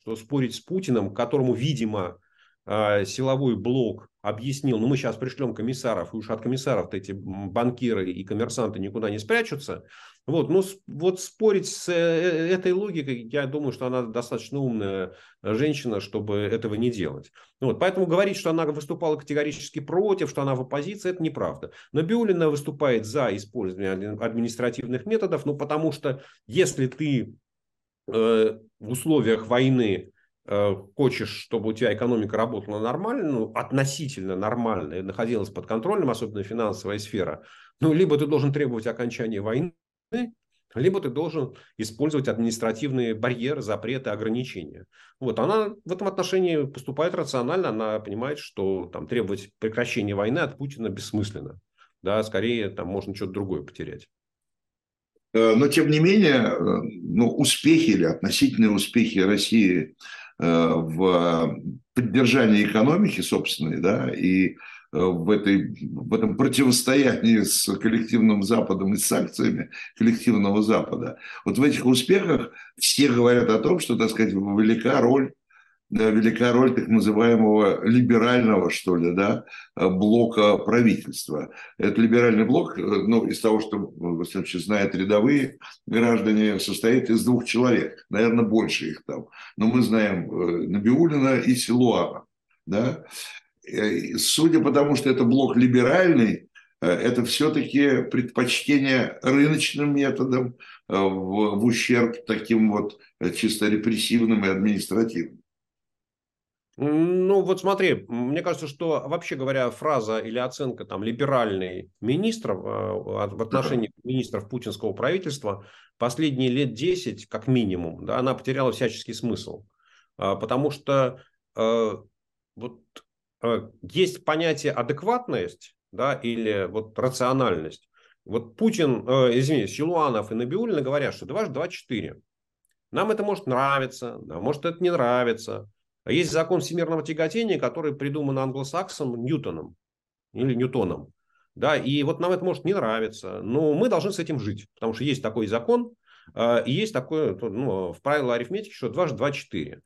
что спорить с Путиным, которому, видимо, а, силовой блок объяснил, ну мы сейчас пришлем комиссаров, и уж от комиссаров-то эти банкиры и коммерсанты никуда не спрячутся. Вот, ну вот спорить с э, э, этой логикой, я думаю, что она достаточно умная женщина, чтобы этого не делать. Вот, поэтому говорить, что она выступала категорически против, что она в оппозиции, это неправда. Набиулина выступает за использование административных методов, ну потому что если ты Э, в условиях войны э, хочешь, чтобы у тебя экономика работала нормально, ну, относительно нормально, и находилась под контролем, особенно финансовая сфера, ну, либо ты должен требовать окончания войны, либо ты должен использовать административные барьеры, запреты, ограничения. Вот она в этом отношении поступает рационально, она понимает, что там, требовать прекращения войны от Путина бессмысленно. Да, скорее там можно что-то другое потерять. Э, но, тем не менее, э, ну, успехи или относительные успехи России э, в поддержании экономики собственной, да, и в, этой, в этом противостоянии с коллективным Западом и с санкциями коллективного Запада. Вот в этих успехах все говорят о том, что, так сказать, велика роль да, велика роль так называемого либерального, что ли, да, блока правительства. Этот либеральный блок, э, ну, из того, что, во всяком случае, знают рядовые граждане, состоит из двух человек, наверное, больше их там. Но мы знаем э, Набиулина и Силуана, да. Э, судя по тому, что это блок либеральный, это все-таки предпочтение рыночным методам в ущерб таким вот чисто репрессивным и административным. Ну, вот смотри, мне кажется, что вообще говоря, фраза или оценка там либеральный министров э, в отношении министров путинского правительства последние лет 10, как минимум, да, она потеряла всяческий смысл. А, потому что э, вот э, есть понятие адекватность да, или вот рациональность. Вот Путин, э, извините, Силуанов и Набиулина говорят, что дважды два – четыре. Нам это может нравиться, а может это не нравится. А есть закон всемирного тяготения, который придуман англосаксом Ньютоном или Ньютоном. Да, и вот нам это может не нравиться, но мы должны с этим жить, потому что есть такой закон, э, и есть такое ну, в правилах арифметики, что дважды два – четыре.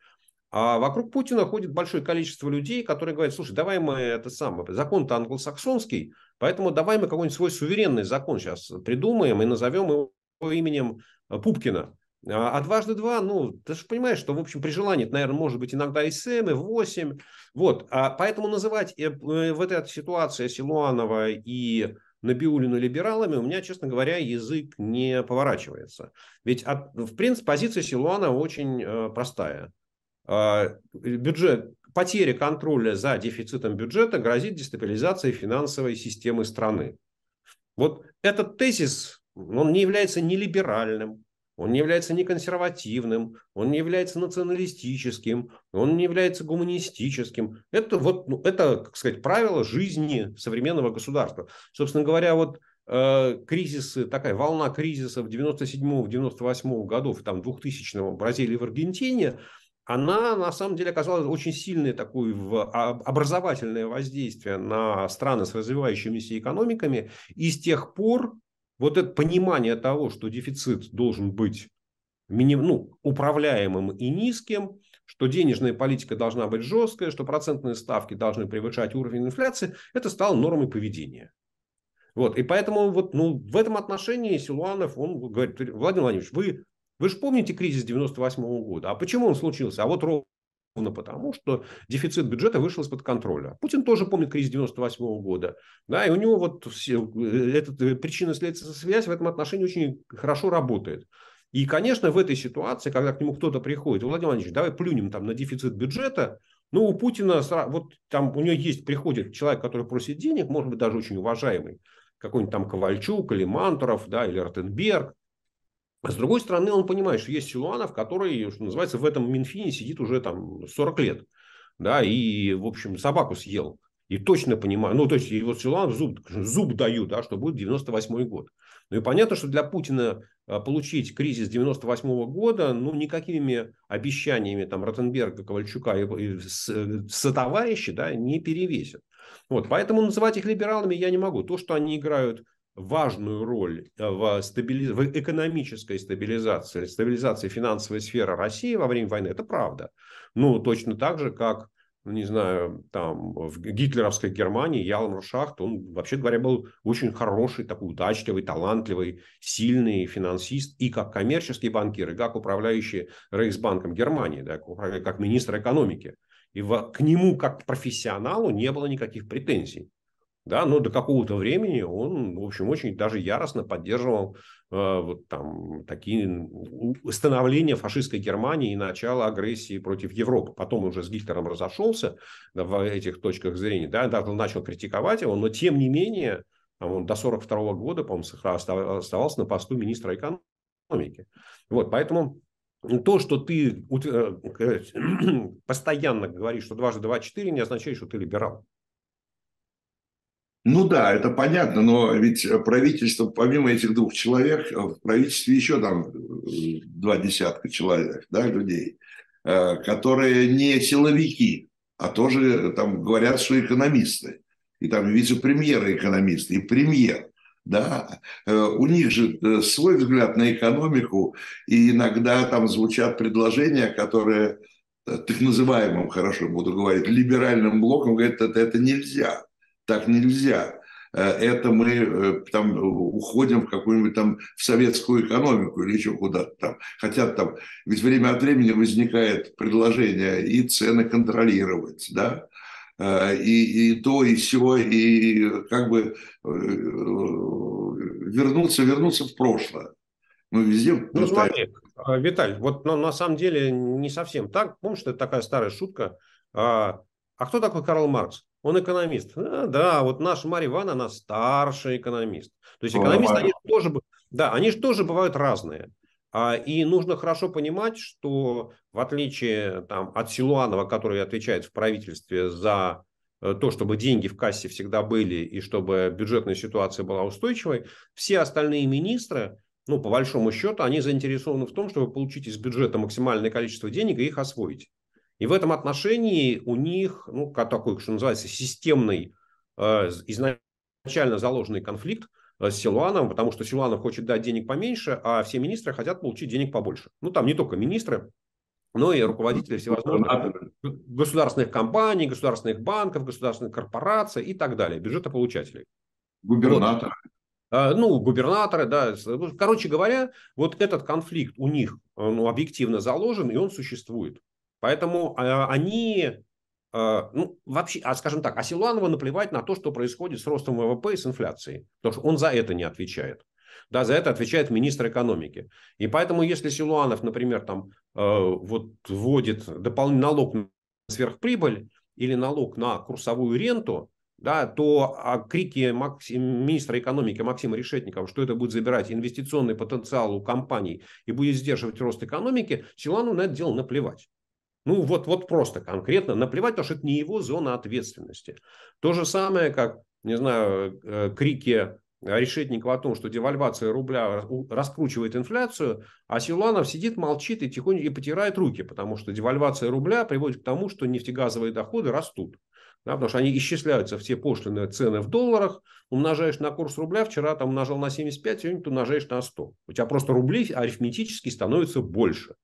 А вокруг Путина ходит большое количество людей, которые говорят, слушай, давай мы это самое, закон-то англосаксонский, поэтому давай мы какой-нибудь свой суверенный закон сейчас придумаем и назовем его именем Пупкина. А, а дважды два, ну, ты же понимаешь, что, в общем, при желании, наверное, может быть иногда и 7, и 8. Вот, а поэтому называть э, э, в этой ситуации Силуанова и Набиулину либералами, у меня, честно говоря, язык не поворачивается. Ведь, от, в принципе, позиция Силуана очень э, простая. Э, бюджет, потеря контроля за дефицитом бюджета грозит дестабилизацией финансовой системы страны. Вот этот тезис, он не является ни либеральным, он не является ни консервативным, он не является националистическим, он не является гуманистическим. Это вот, ну, это, как сказать, правило жизни современного государства. Собственно говоря, вот э, кризисы, такая волна кризисов 97-98 годов, там 2000 в Бразилии, в Аргентине, она на самом деле оказала очень сильное такое образовательное воздействие на страны с развивающимися экономиками. И с тех пор вот это понимание того, что дефицит должен быть миним, ну, управляемым и низким, что денежная политика должна быть жесткая, что процентные ставки должны превышать уровень инфляции, это стало нормой поведения. Вот, и поэтому вот, ну, в этом отношении Силуанов, он говорит, Владимир Владимирович, вы, вы же помните кризис 98 -го года, а почему он случился? А вот ровно потому, что дефицит бюджета вышел из-под контроля. Путин тоже помнит кризис 98 -го года. Да, и у него вот все, э, эта э, причинно-следственная связь в этом отношении очень хорошо работает. И, конечно, в этой ситуации, когда к нему кто-то приходит, Владимир Владимирович, давай плюнем там на дефицит бюджета, ну, у Путина, вот там у него есть, приходит человек, который просит денег, может быть, даже очень уважаемый, какой-нибудь там Ковальчук или Мантуров, да, или Ротенберг, а с другой стороны, он понимает, что есть Силуанов, который, что называется, в этом Минфине сидит уже там 40 лет. Да, и, в общем, собаку съел. И точно понимаю, ну, то есть, вот Силуанов зуб, зуб дают, да, что будет 98 год. Ну, и понятно, что для Путина а, получить кризис 98 года, ну, никакими обещаниями там Ротенберга, Ковальчука и, и сотоварищи, да, не перевесят. Вот, поэтому называть их либералами я не могу. То, что они играют важную роль э, в, стабили... в экономической стабилизации, стабилизации финансовой сферы России во время войны, это правда. Ну, точно так же, как, ну, не знаю, там, в гитлеровской Германии Ялмар Шахт, он, вообще говоря, был очень хороший, такой удачливый, талантливый, сильный финансист и как коммерческий банкир, и как управляющий Рейхсбанком Германии, да, как министр экономики. И к нему, как к профессионалу, не было никаких претензий. Да, но до какого-то времени он, в общем, очень даже яростно поддерживал э, вот там такие становления фашистской Германии и начало агрессии против Европы. Потом он уже с Гитлером разошелся да, в этих точках зрения, да, даже начал критиковать его, но тем не менее, там, он до 42 года, по-моему, оставался на посту министра экономики. Вот, поэтому то, что ты э, <clears throat> постоянно говоришь, что дважды два четыре, не означает, что ты либерал. Ну да, это понятно, но ведь правительство, помимо этих двух человек, в правительстве еще там э, два десятка человек, да, людей, э, которые не силовики, а тоже там говорят, что экономисты. И там вице-премьеры экономисты, и премьер. Да, э, у них же свой взгляд на экономику, и иногда там звучат предложения, которые так называемым, хорошо буду говорить, либеральным блоком говорят, это, это нельзя так нельзя. Э, это мы э, там уходим в какую-нибудь там в советскую экономику или еще куда-то там. Хотя там, ведь время от времени возникает предложение и цены контролировать, да, э, и, и то, и все, и как бы вернуться, вернуться в прошлое. Мы везде... Ну, смотри, Виталь, вот но на самом деле не совсем так. Помнишь, это такая старая шутка, А, а кто такой Карл Маркс? Он экономист. А, да, вот наша Марья Ивановна, она старший экономист. То есть экономисты, они тоже, да, они же тоже бывают разные. А, и нужно хорошо понимать, что в отличие там, от Силуанова, который отвечает в правительстве за э, то, чтобы деньги в кассе всегда были и чтобы бюджетная ситуация была устойчивой, все остальные министры, ну, по большому счету, они заинтересованы в том, чтобы получить из бюджета максимальное количество денег и их освоить. И в этом отношении у них, ну, как такой, что называется, системный, э, изначально заложенный конфликт э, с Силуановым, потому что Силуанов хочет дать денег поменьше, а все министры хотят получить денег побольше. Ну, там не только министры, но и руководители всевозможных государственных компаний, государственных банков, государственных корпораций и так далее, бюджетополучателей. Губернаторы. Вот. Ну, губернаторы, да. Короче говоря, вот этот конфликт у них ну, объективно заложен, и он существует. Поэтому э, они, э, ну, вообще, а скажем так, а Силуанову наплевать на то, что происходит с ростом ВВП и с инфляцией, потому что он за это не отвечает. Да, за это отвечает министр экономики. И поэтому, если Силуанов, например, там, э, вот вводит дополнительный налог на сверхприбыль или налог на курсовую ренту, да, то а крики Максим, министра экономики Максима Решетникова, что это будет забирать инвестиционный потенциал у компаний и будет сдерживать рост экономики, Силану на это дело наплевать. Ну, вот, вот просто конкретно наплевать, потому что это не его зона ответственности. То же самое, как, не знаю, э, крики Решетникова о том, что девальвация рубля раскручивает инфляцию, а Силуанов сидит, молчит и тихонько и потирает руки, потому что девальвация рубля приводит к тому, что нефтегазовые доходы растут. Да, потому что они исчисляются все пошлины цены в долларах, умножаешь на курс рубля, вчера там умножал на 75, сегодня ты умножаешь на 100. У тебя просто рублей арифметически становится больше.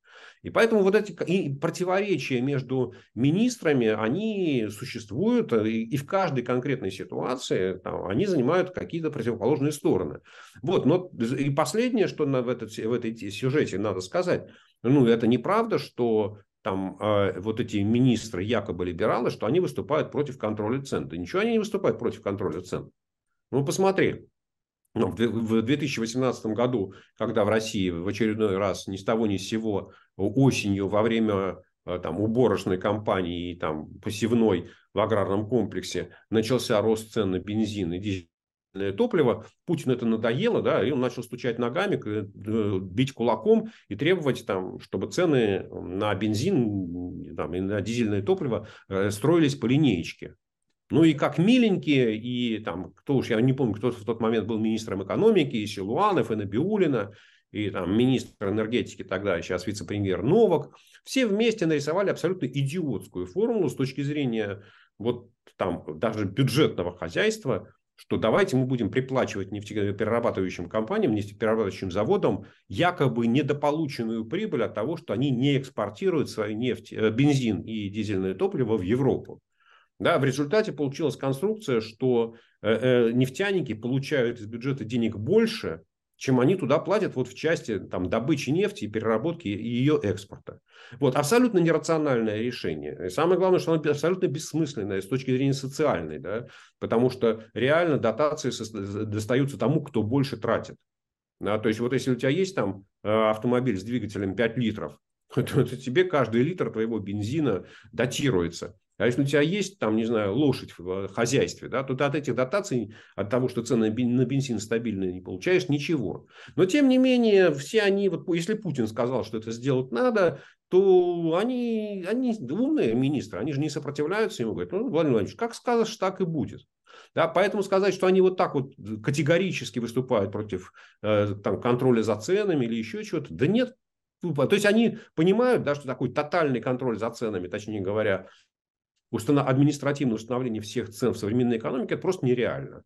И поэтому вот эти и противоречия между министрами, они существуют, э, и, и в каждой конкретной ситуации там, они занимают какие-то противоположные стороны. Вот, но и последнее, что на, в, этот, в этой сюжете надо сказать, ну, это неправда, что там э, вот эти министры, якобы либералы, что они выступают против контроля цен. Да ничего они не выступают против контроля цен. Ну, посмотри, ну, в 2018 году, когда в России в очередной раз ни с того ни с сего осенью во время э, там, уборочной кампании и там, посевной в аграрном комплексе начался рост цен на бензин и дизельное топливо, Путину это надоело, да, и он начал стучать ногами, э, бить кулаком и требовать, там, чтобы цены на бензин там, и на дизельное топливо э, строились по линеечке. Ну и как миленькие, и там, кто уж, я не помню, кто в тот момент был министром экономики, и Силуанов, и Набиулина, и там министр энергетики тогда, сейчас вице-премьер Новак, все вместе нарисовали абсолютно идиотскую формулу с точки зрения вот там даже бюджетного хозяйства, что давайте мы будем приплачивать нефтеперерабатывающим компаниям, нефтеперерабатывающим заводам якобы недополученную прибыль от того, что они не экспортируют свою нефть, э, бензин и дизельное топливо в Европу. Да, в результате получилась конструкция, что э, э, нефтяники получают из бюджета денег больше, чем они туда платят вот в части там, добычи нефти, переработки и ее экспорта. Вот, абсолютно нерациональное решение. И самое главное, что оно абсолютно бессмысленное с точки зрения социальной, да, потому что реально дотации достаются тому, кто больше тратит. Да, то есть вот если у тебя есть там э, автомобиль с двигателем 5 литров, <laughs> то, то тебе каждый литр твоего бензина датируется. А если у тебя есть, там, не знаю, лошадь в э, хозяйстве, да, то ты от этих дотаций, от того, что цены на бензин стабильные, не получаешь ничего. Но, тем не менее, все они, вот если Путин сказал, что это сделать надо, то они, они умные министры, они же не сопротивляются ему, говорят, ну, Владимир Владимирович, как скажешь, так и будет. Да, поэтому сказать, что они вот так вот категорически выступают против э, там, контроля за ценами или еще чего-то, да нет, то есть они понимают, да, что такой тотальный контроль за ценами, точнее говоря, установ... административное установление всех цен в современной экономике это просто нереально.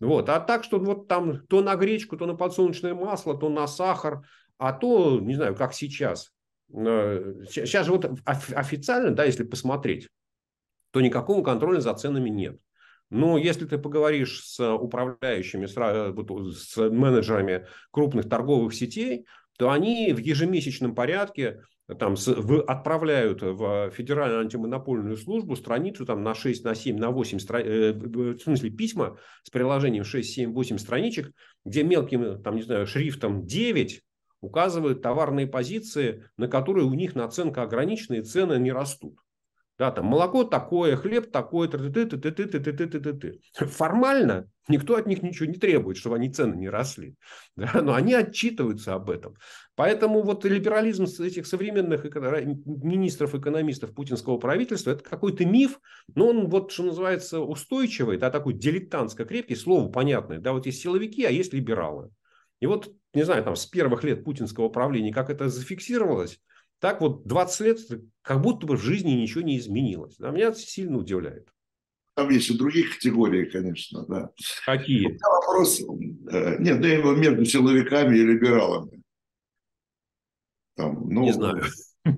Вот. А так, что вот там то на гречку, то на подсолнечное масло, то на сахар, а то, не знаю, как сейчас. Сейчас же вот официально, да, если посмотреть, то никакого контроля за ценами нет. Но если ты поговоришь с управляющими, с менеджерами крупных торговых сетей, то они в ежемесячном порядке там, в, отправляют в Федеральную антимонопольную службу страницу там, на 6, на 7, на 8, стра... э, в смысле письма с приложением 6, 7, 8 страничек, где мелким там, не знаю, шрифтом 9 указывают товарные позиции, на которые у них наценка ограничена и цены не растут. Да, там молоко такое, хлеб такой, ты ты ты ты ты ты ты ты ты ты Формально никто от них ничего не требует, чтобы они цены не росли. <laughs> Да, но они отчитываются об этом. Поэтому вот либерализм этих современных министров, экономистов путинского правительства, это какой-то миф, но он вот, что называется, устойчивый, да, такой дилетантско крепкий, слово понятное. Да, вот есть силовики, а есть либералы. И вот, не знаю, там с первых лет путинского правления, как это зафиксировалось, так вот 20 лет, как будто бы в жизни ничего не изменилось. А меня это сильно удивляет. Там есть и другие категории, конечно, да. Какие? Вопрос, э, нет, да его между силовиками и либералами. Там, ну, не знаю.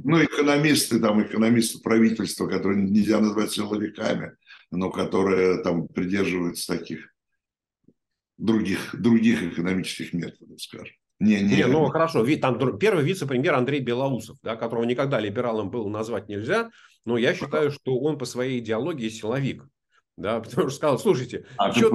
Ну, экономисты, там, экономисты правительства, которые нельзя назвать силовиками, но которые там придерживаются таких других, других экономических методов, скажем. Не, не, не, ну хорошо, там первый вице-премьер Андрей Белоусов, да, которого никогда либералом было назвать нельзя, но я считаю, что он по своей идеологии силовик. Да, <laughs> потому что сказал, слушайте, а что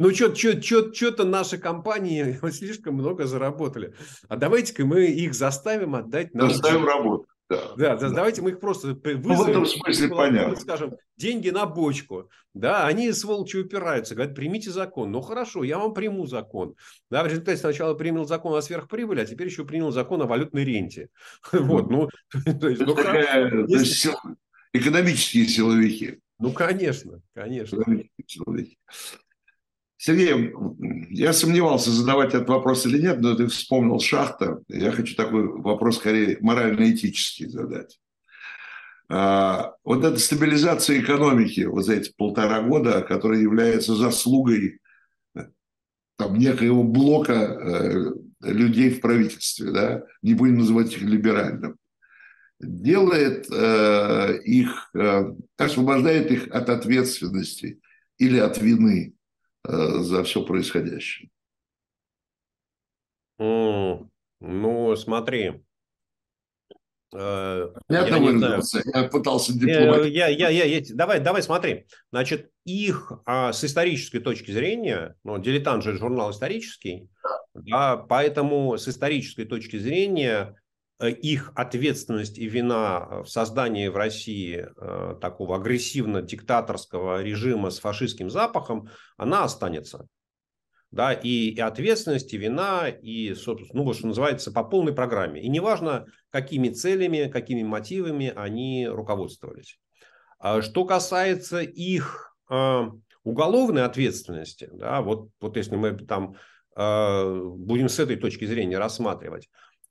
ну, что-то наши компании <laughs> слишком много заработали. А давайте-ка мы их заставим отдать. Заставим работать. Да, да, да, давайте мы их просто вызовем. Ну, в этом смысле понятно. Скажем, деньги на бочку. Да, они, сволочи, упираются. Говорят, примите закон. Ну, хорошо, я вам приму закон. Да, в результате сначала принял закон о сверхприбыли, а теперь еще принял закон о валютной ренте. <laughs> Вот, ну, <laughs> то есть, ну, экономические силовики. Ну, конечно, конечно. Сергей, я сомневался, задавать этот вопрос или нет, но ты вспомнил шахта. Я хочу такой вопрос скорее морально-этический задать. А, вот эта стабилизация экономики вот за эти полтора года, которая является заслугой там, некоего блока э, людей в правительстве, да, не будем называть их либеральным, делает э, их, э, освобождает их от ответственности или от вины Э, за все происходящее. Mm, ну, смотри. Э, я, я выразился, я пытался э, дипломатично. Я, я, я, я, давай, давай смотри. Значит, их а, с исторической точки зрения, ну, дилетант же журнал исторический, да, поэтому с исторической точки зрения Э, их ответственность и вина в создании в России э, такого агрессивно-диктаторского режима с фашистским запахом, она останется. Да, и, и ответственность, и вина, и, собственно, ну, вот что называется, по полной программе. И неважно, какими целями, какими мотивами они руководствовались. А что касается их э, уголовной ответственности, да, вот, вот если мы там э, будем с этой точки зрения рассматривать,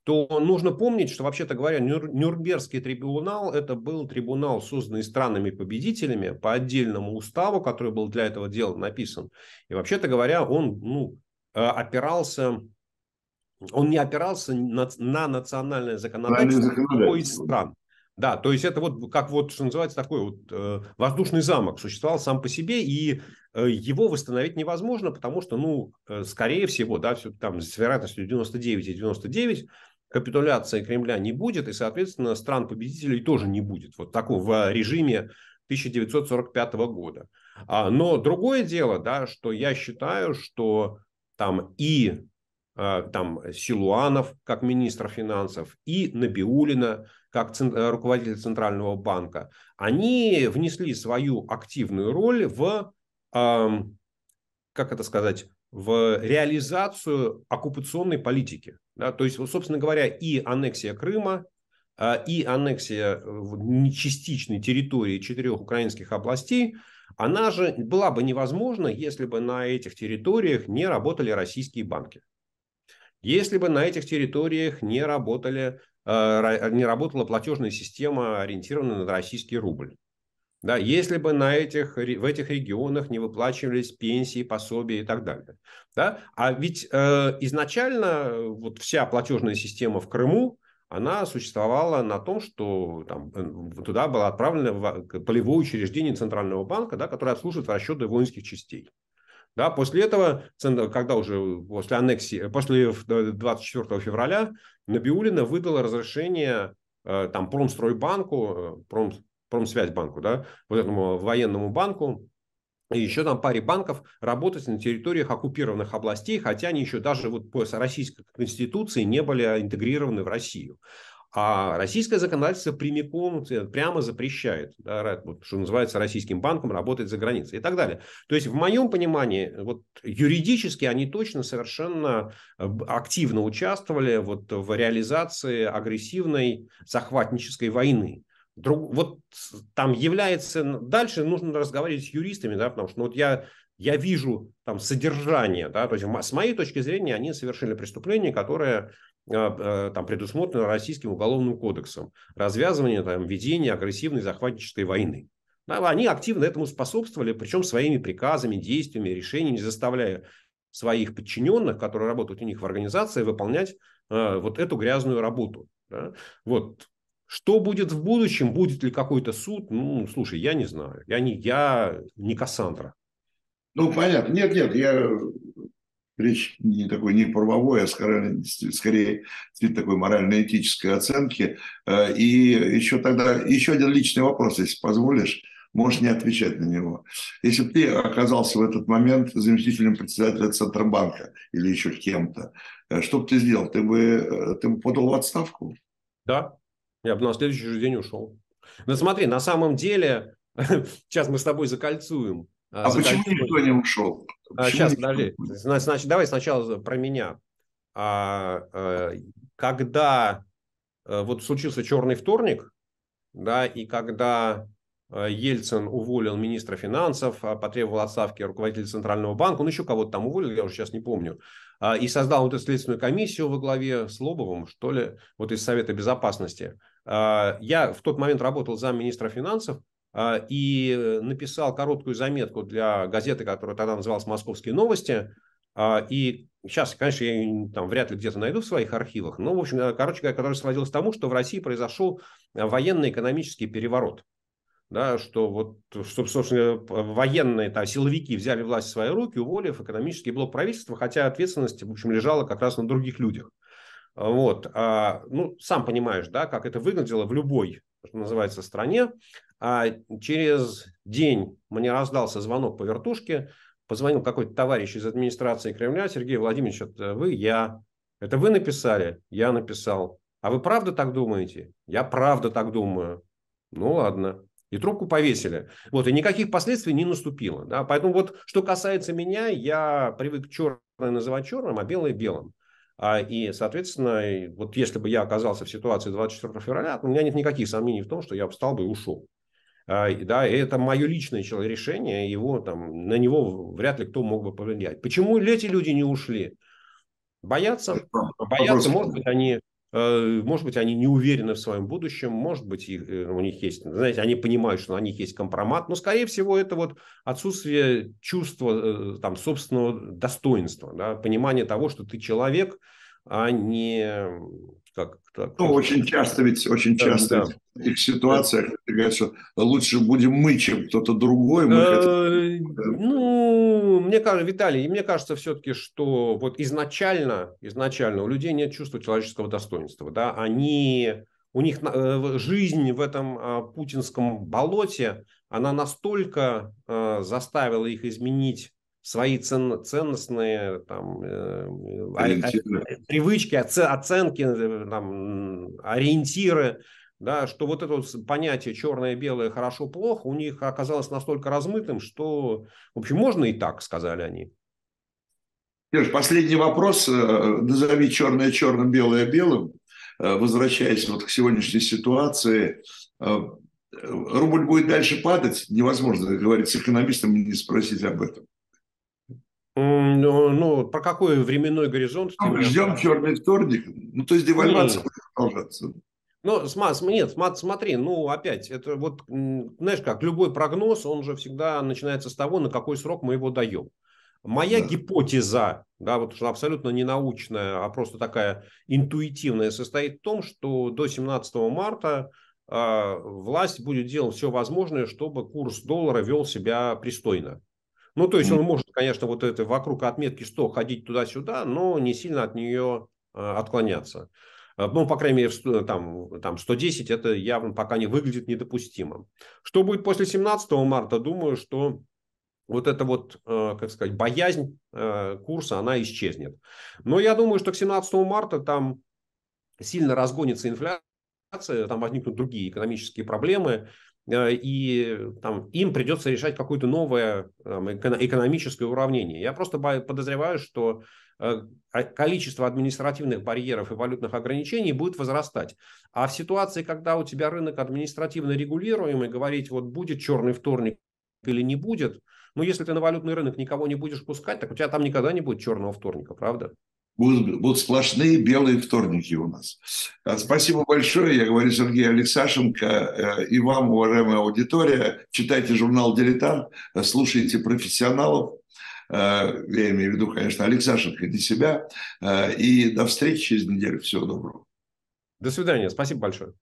то нужно помнить, что, вообще-то говоря, Нюрнбергский трибунал – это был трибунал, созданный странами-победителями по отдельному уставу, который был для этого дела написан. И, вообще-то говоря, он ну, э, опирался, он не опирался на, на национальное законодательство никакой из стран. Да, то есть это вот как вот, что называется, такой вот э, воздушный замок существовал сам по себе, и э, его восстановить невозможно, потому что, ну, э, скорее всего, да, все там с вероятностью 99 и 99 капитуляции Кремля не будет, и, соответственно, стран-победителей тоже не будет. Вот такого в режиме 1945 года. А, но другое дело, да, что я считаю, что там и а, там Силуанов как министр финансов, и Набиулина как руководитель Центрального банка, они внесли свою активную роль в, как это сказать, в реализацию оккупационной политики. Да? То есть, собственно говоря, и аннексия Крыма, а, и аннексия частичной территории четырех украинских областей, она же была бы невозможна, если бы на этих территориях не работали российские банки. Если бы на этих территориях не, работали, а, не работала платежная система, ориентированная на российский рубль. Да, если бы на этих, в этих регионах не выплачивались пенсии, пособия и так далее. Да? А ведь э, изначально э, вот вся платежная система в Крыму, она существовала на том, что там, э, туда было отправлено полевое учреждение Центрального банка, да, которое обслуживает расчеты воинских частей. Да, после этого, когда уже после аннексии, после 24 февраля Набиулина выдала разрешение там, Промстройбанку, Пром, Промсвязьбанку, да, вот этому военному банку, и еще там паре банков работать на территориях оккупированных областей, хотя они еще даже вот по российской конституции не были интегрированы в Россию. А российское законодательство прямиком, э, прямо запрещает, да, вот, что называется, российским банком работать за границей и так далее. То есть, в моем понимании, вот, юридически они точно совершенно э, активно участвовали вот, в реализации агрессивной захватнической войны. Друг, вот там является... Дальше нужно разговаривать с юристами, да, потому что ну, вот я я вижу там содержание, да, то есть с моей точки зрения они совершили преступление, которое а, э, там предусмотрено Российским уголовным кодексом. Развязывание, там, ведение агрессивной захватнической войны. Они активно этому способствовали, причем своими приказами, действиями, решениями, заставляя своих подчиненных, которые работают у них в организации, выполнять э, вот эту грязную работу. Да? Вот. Что будет в будущем? Будет ли какой-то суд? Ну, слушай, я не знаю. Я не, я не Кассандра. Ну, понятно. Нет, нет, я речь не такой не правовой, а скорее, скорее такой морально-этической оценки. Э, и еще тогда, еще один личный вопрос, если позволишь, можешь не отвечать на него. Если бы ты оказался в этот момент заместителем председателя Центробанка или еще кем-то, э, что бы ты сделал? Ты бы, э, ты бы подал в отставку? Да, я бы на следующий же день ушел. Но смотри, на самом деле, <laughs> сейчас мы с тобой закольцуем а, а почему никто не ушел? А, сейчас, подожди. Значит, давай сначала про меня. А, а, когда а, вот случился черный вторник, да, и когда Ельцин уволил министра финансов, потребовал отставки руководителя Центрального банка, он еще кого-то там уволил, я уже сейчас не помню, и создал вот эту следственную комиссию во главе с Лобовым, что ли, вот из Совета Безопасности. Я в тот момент работал замминистра финансов, а, и написал короткую заметку для газеты, которая тогда называлась «Московские новости». А, и сейчас, конечно, я ее там вряд ли где-то найду в своих архивах, но, в общем, короче говоря, которая сводилась к тому, что в России произошел военно-экономический переворот. Да, что вот, что, собственно, военные там, силовики взяли власть в свои руки, уволив экономический блок правительства, хотя ответственность, в общем, лежала как раз на других людях. Вот. А, ну, сам понимаешь, да, как это выглядело в любой, что называется, стране. А через день мне раздался звонок по вертушке, позвонил какой-то товарищ из администрации Кремля, Сергей Владимирович, это вы, я. Это вы написали? Я написал. А вы правда так думаете? Я правда так думаю. Ну ладно. И трубку повесили. Вот, и никаких последствий не наступило. Да? Поэтому вот, что касается меня, я привык черное называть черным, а белое белым. А, и, соответственно, вот если бы я оказался в ситуации 24 февраля, у меня нет никаких сомнений в том, что я встал бы и ушел. А, да, и это мое личное решение, его там, на него вряд ли кто мог бы повлиять. Почему эти люди не ушли? Боятся, боятся, может быть, они может быть, они не уверены в своем будущем, может быть, их, э, у них есть, знаете, они понимают, что на них есть компромат, но, скорее всего, это вот отсутствие чувства э, там, собственного достоинства, да, понимание того, что ты человек, а не как так. Ну, очень часто ведь, очень да, часто да. в этих ситуациях да. говорят, что лучше будем мы, чем кто-то другой. Мы э, ну, мне кажется, Виталий, мне кажется все-таки, что вот изначально, изначально у людей нет чувства человеческого достоинства, да, они, у них э, жизнь в этом а, путинском болоте, она настолько э, заставила их изменить свои цен, ценностные там, э, а, привычки, оце, оценки, э, там, ориентиры, да, что вот это вот понятие черное-белое, хорошо-плохо у них оказалось настолько размытым, что, в общем, можно и так, сказали они. Сереж, последний вопрос. Э, назови черное черным, белое белым. Э, возвращаясь вот к сегодняшней ситуации, рубль будет дальше падать? Невозможно говорить с экономистом и не спросить об этом. Ну, ну, про какой временной горизонт? Ну, ждем черный вторник. Ну, то есть девальвация будет продолжаться. Ну, нет, смотри, ну, опять, это вот, знаешь как, любой прогноз, он же всегда начинается с того, на какой срок мы его даем. Моя да. гипотеза, да, вот абсолютно не научная, а просто такая интуитивная, состоит в том, что до 17 марта э, власть будет делать все возможное, чтобы курс доллара вел себя пристойно. Ну, то есть он может, конечно, вот это вокруг отметки 100 ходить туда-сюда, но не сильно от нее а, отклоняться. А, ну, по крайней мере, там, там 110 это явно пока не выглядит недопустимым. Что будет после 17 марта, думаю, что вот эта вот, а, как сказать, боязнь курса, она исчезнет. Но я думаю, что к 17 марта там сильно разгонится инфляция там возникнут другие экономические проблемы, э, и там, им придется решать какое-то новое там, экономическое уравнение. Я просто подозреваю, что э, количество административных барьеров и валютных ограничений будет возрастать. А в ситуации, когда у тебя рынок административно регулируемый, говорить, вот будет черный вторник или не будет, ну, если ты на валютный рынок никого не будешь пускать, так у тебя там никогда не будет черного вторника, правда? Будут, будут сплошные белые вторники у нас. А, спасибо большое. Я говорю Сергей Алексашенко. Э, и вам, уважаемая аудитория, читайте журнал «Дилетант», слушайте профессионалов. Э, я имею в виду, конечно, Алексашенко для себя. Э, и до встречи через неделю. Всего доброго. До свидания. Спасибо большое.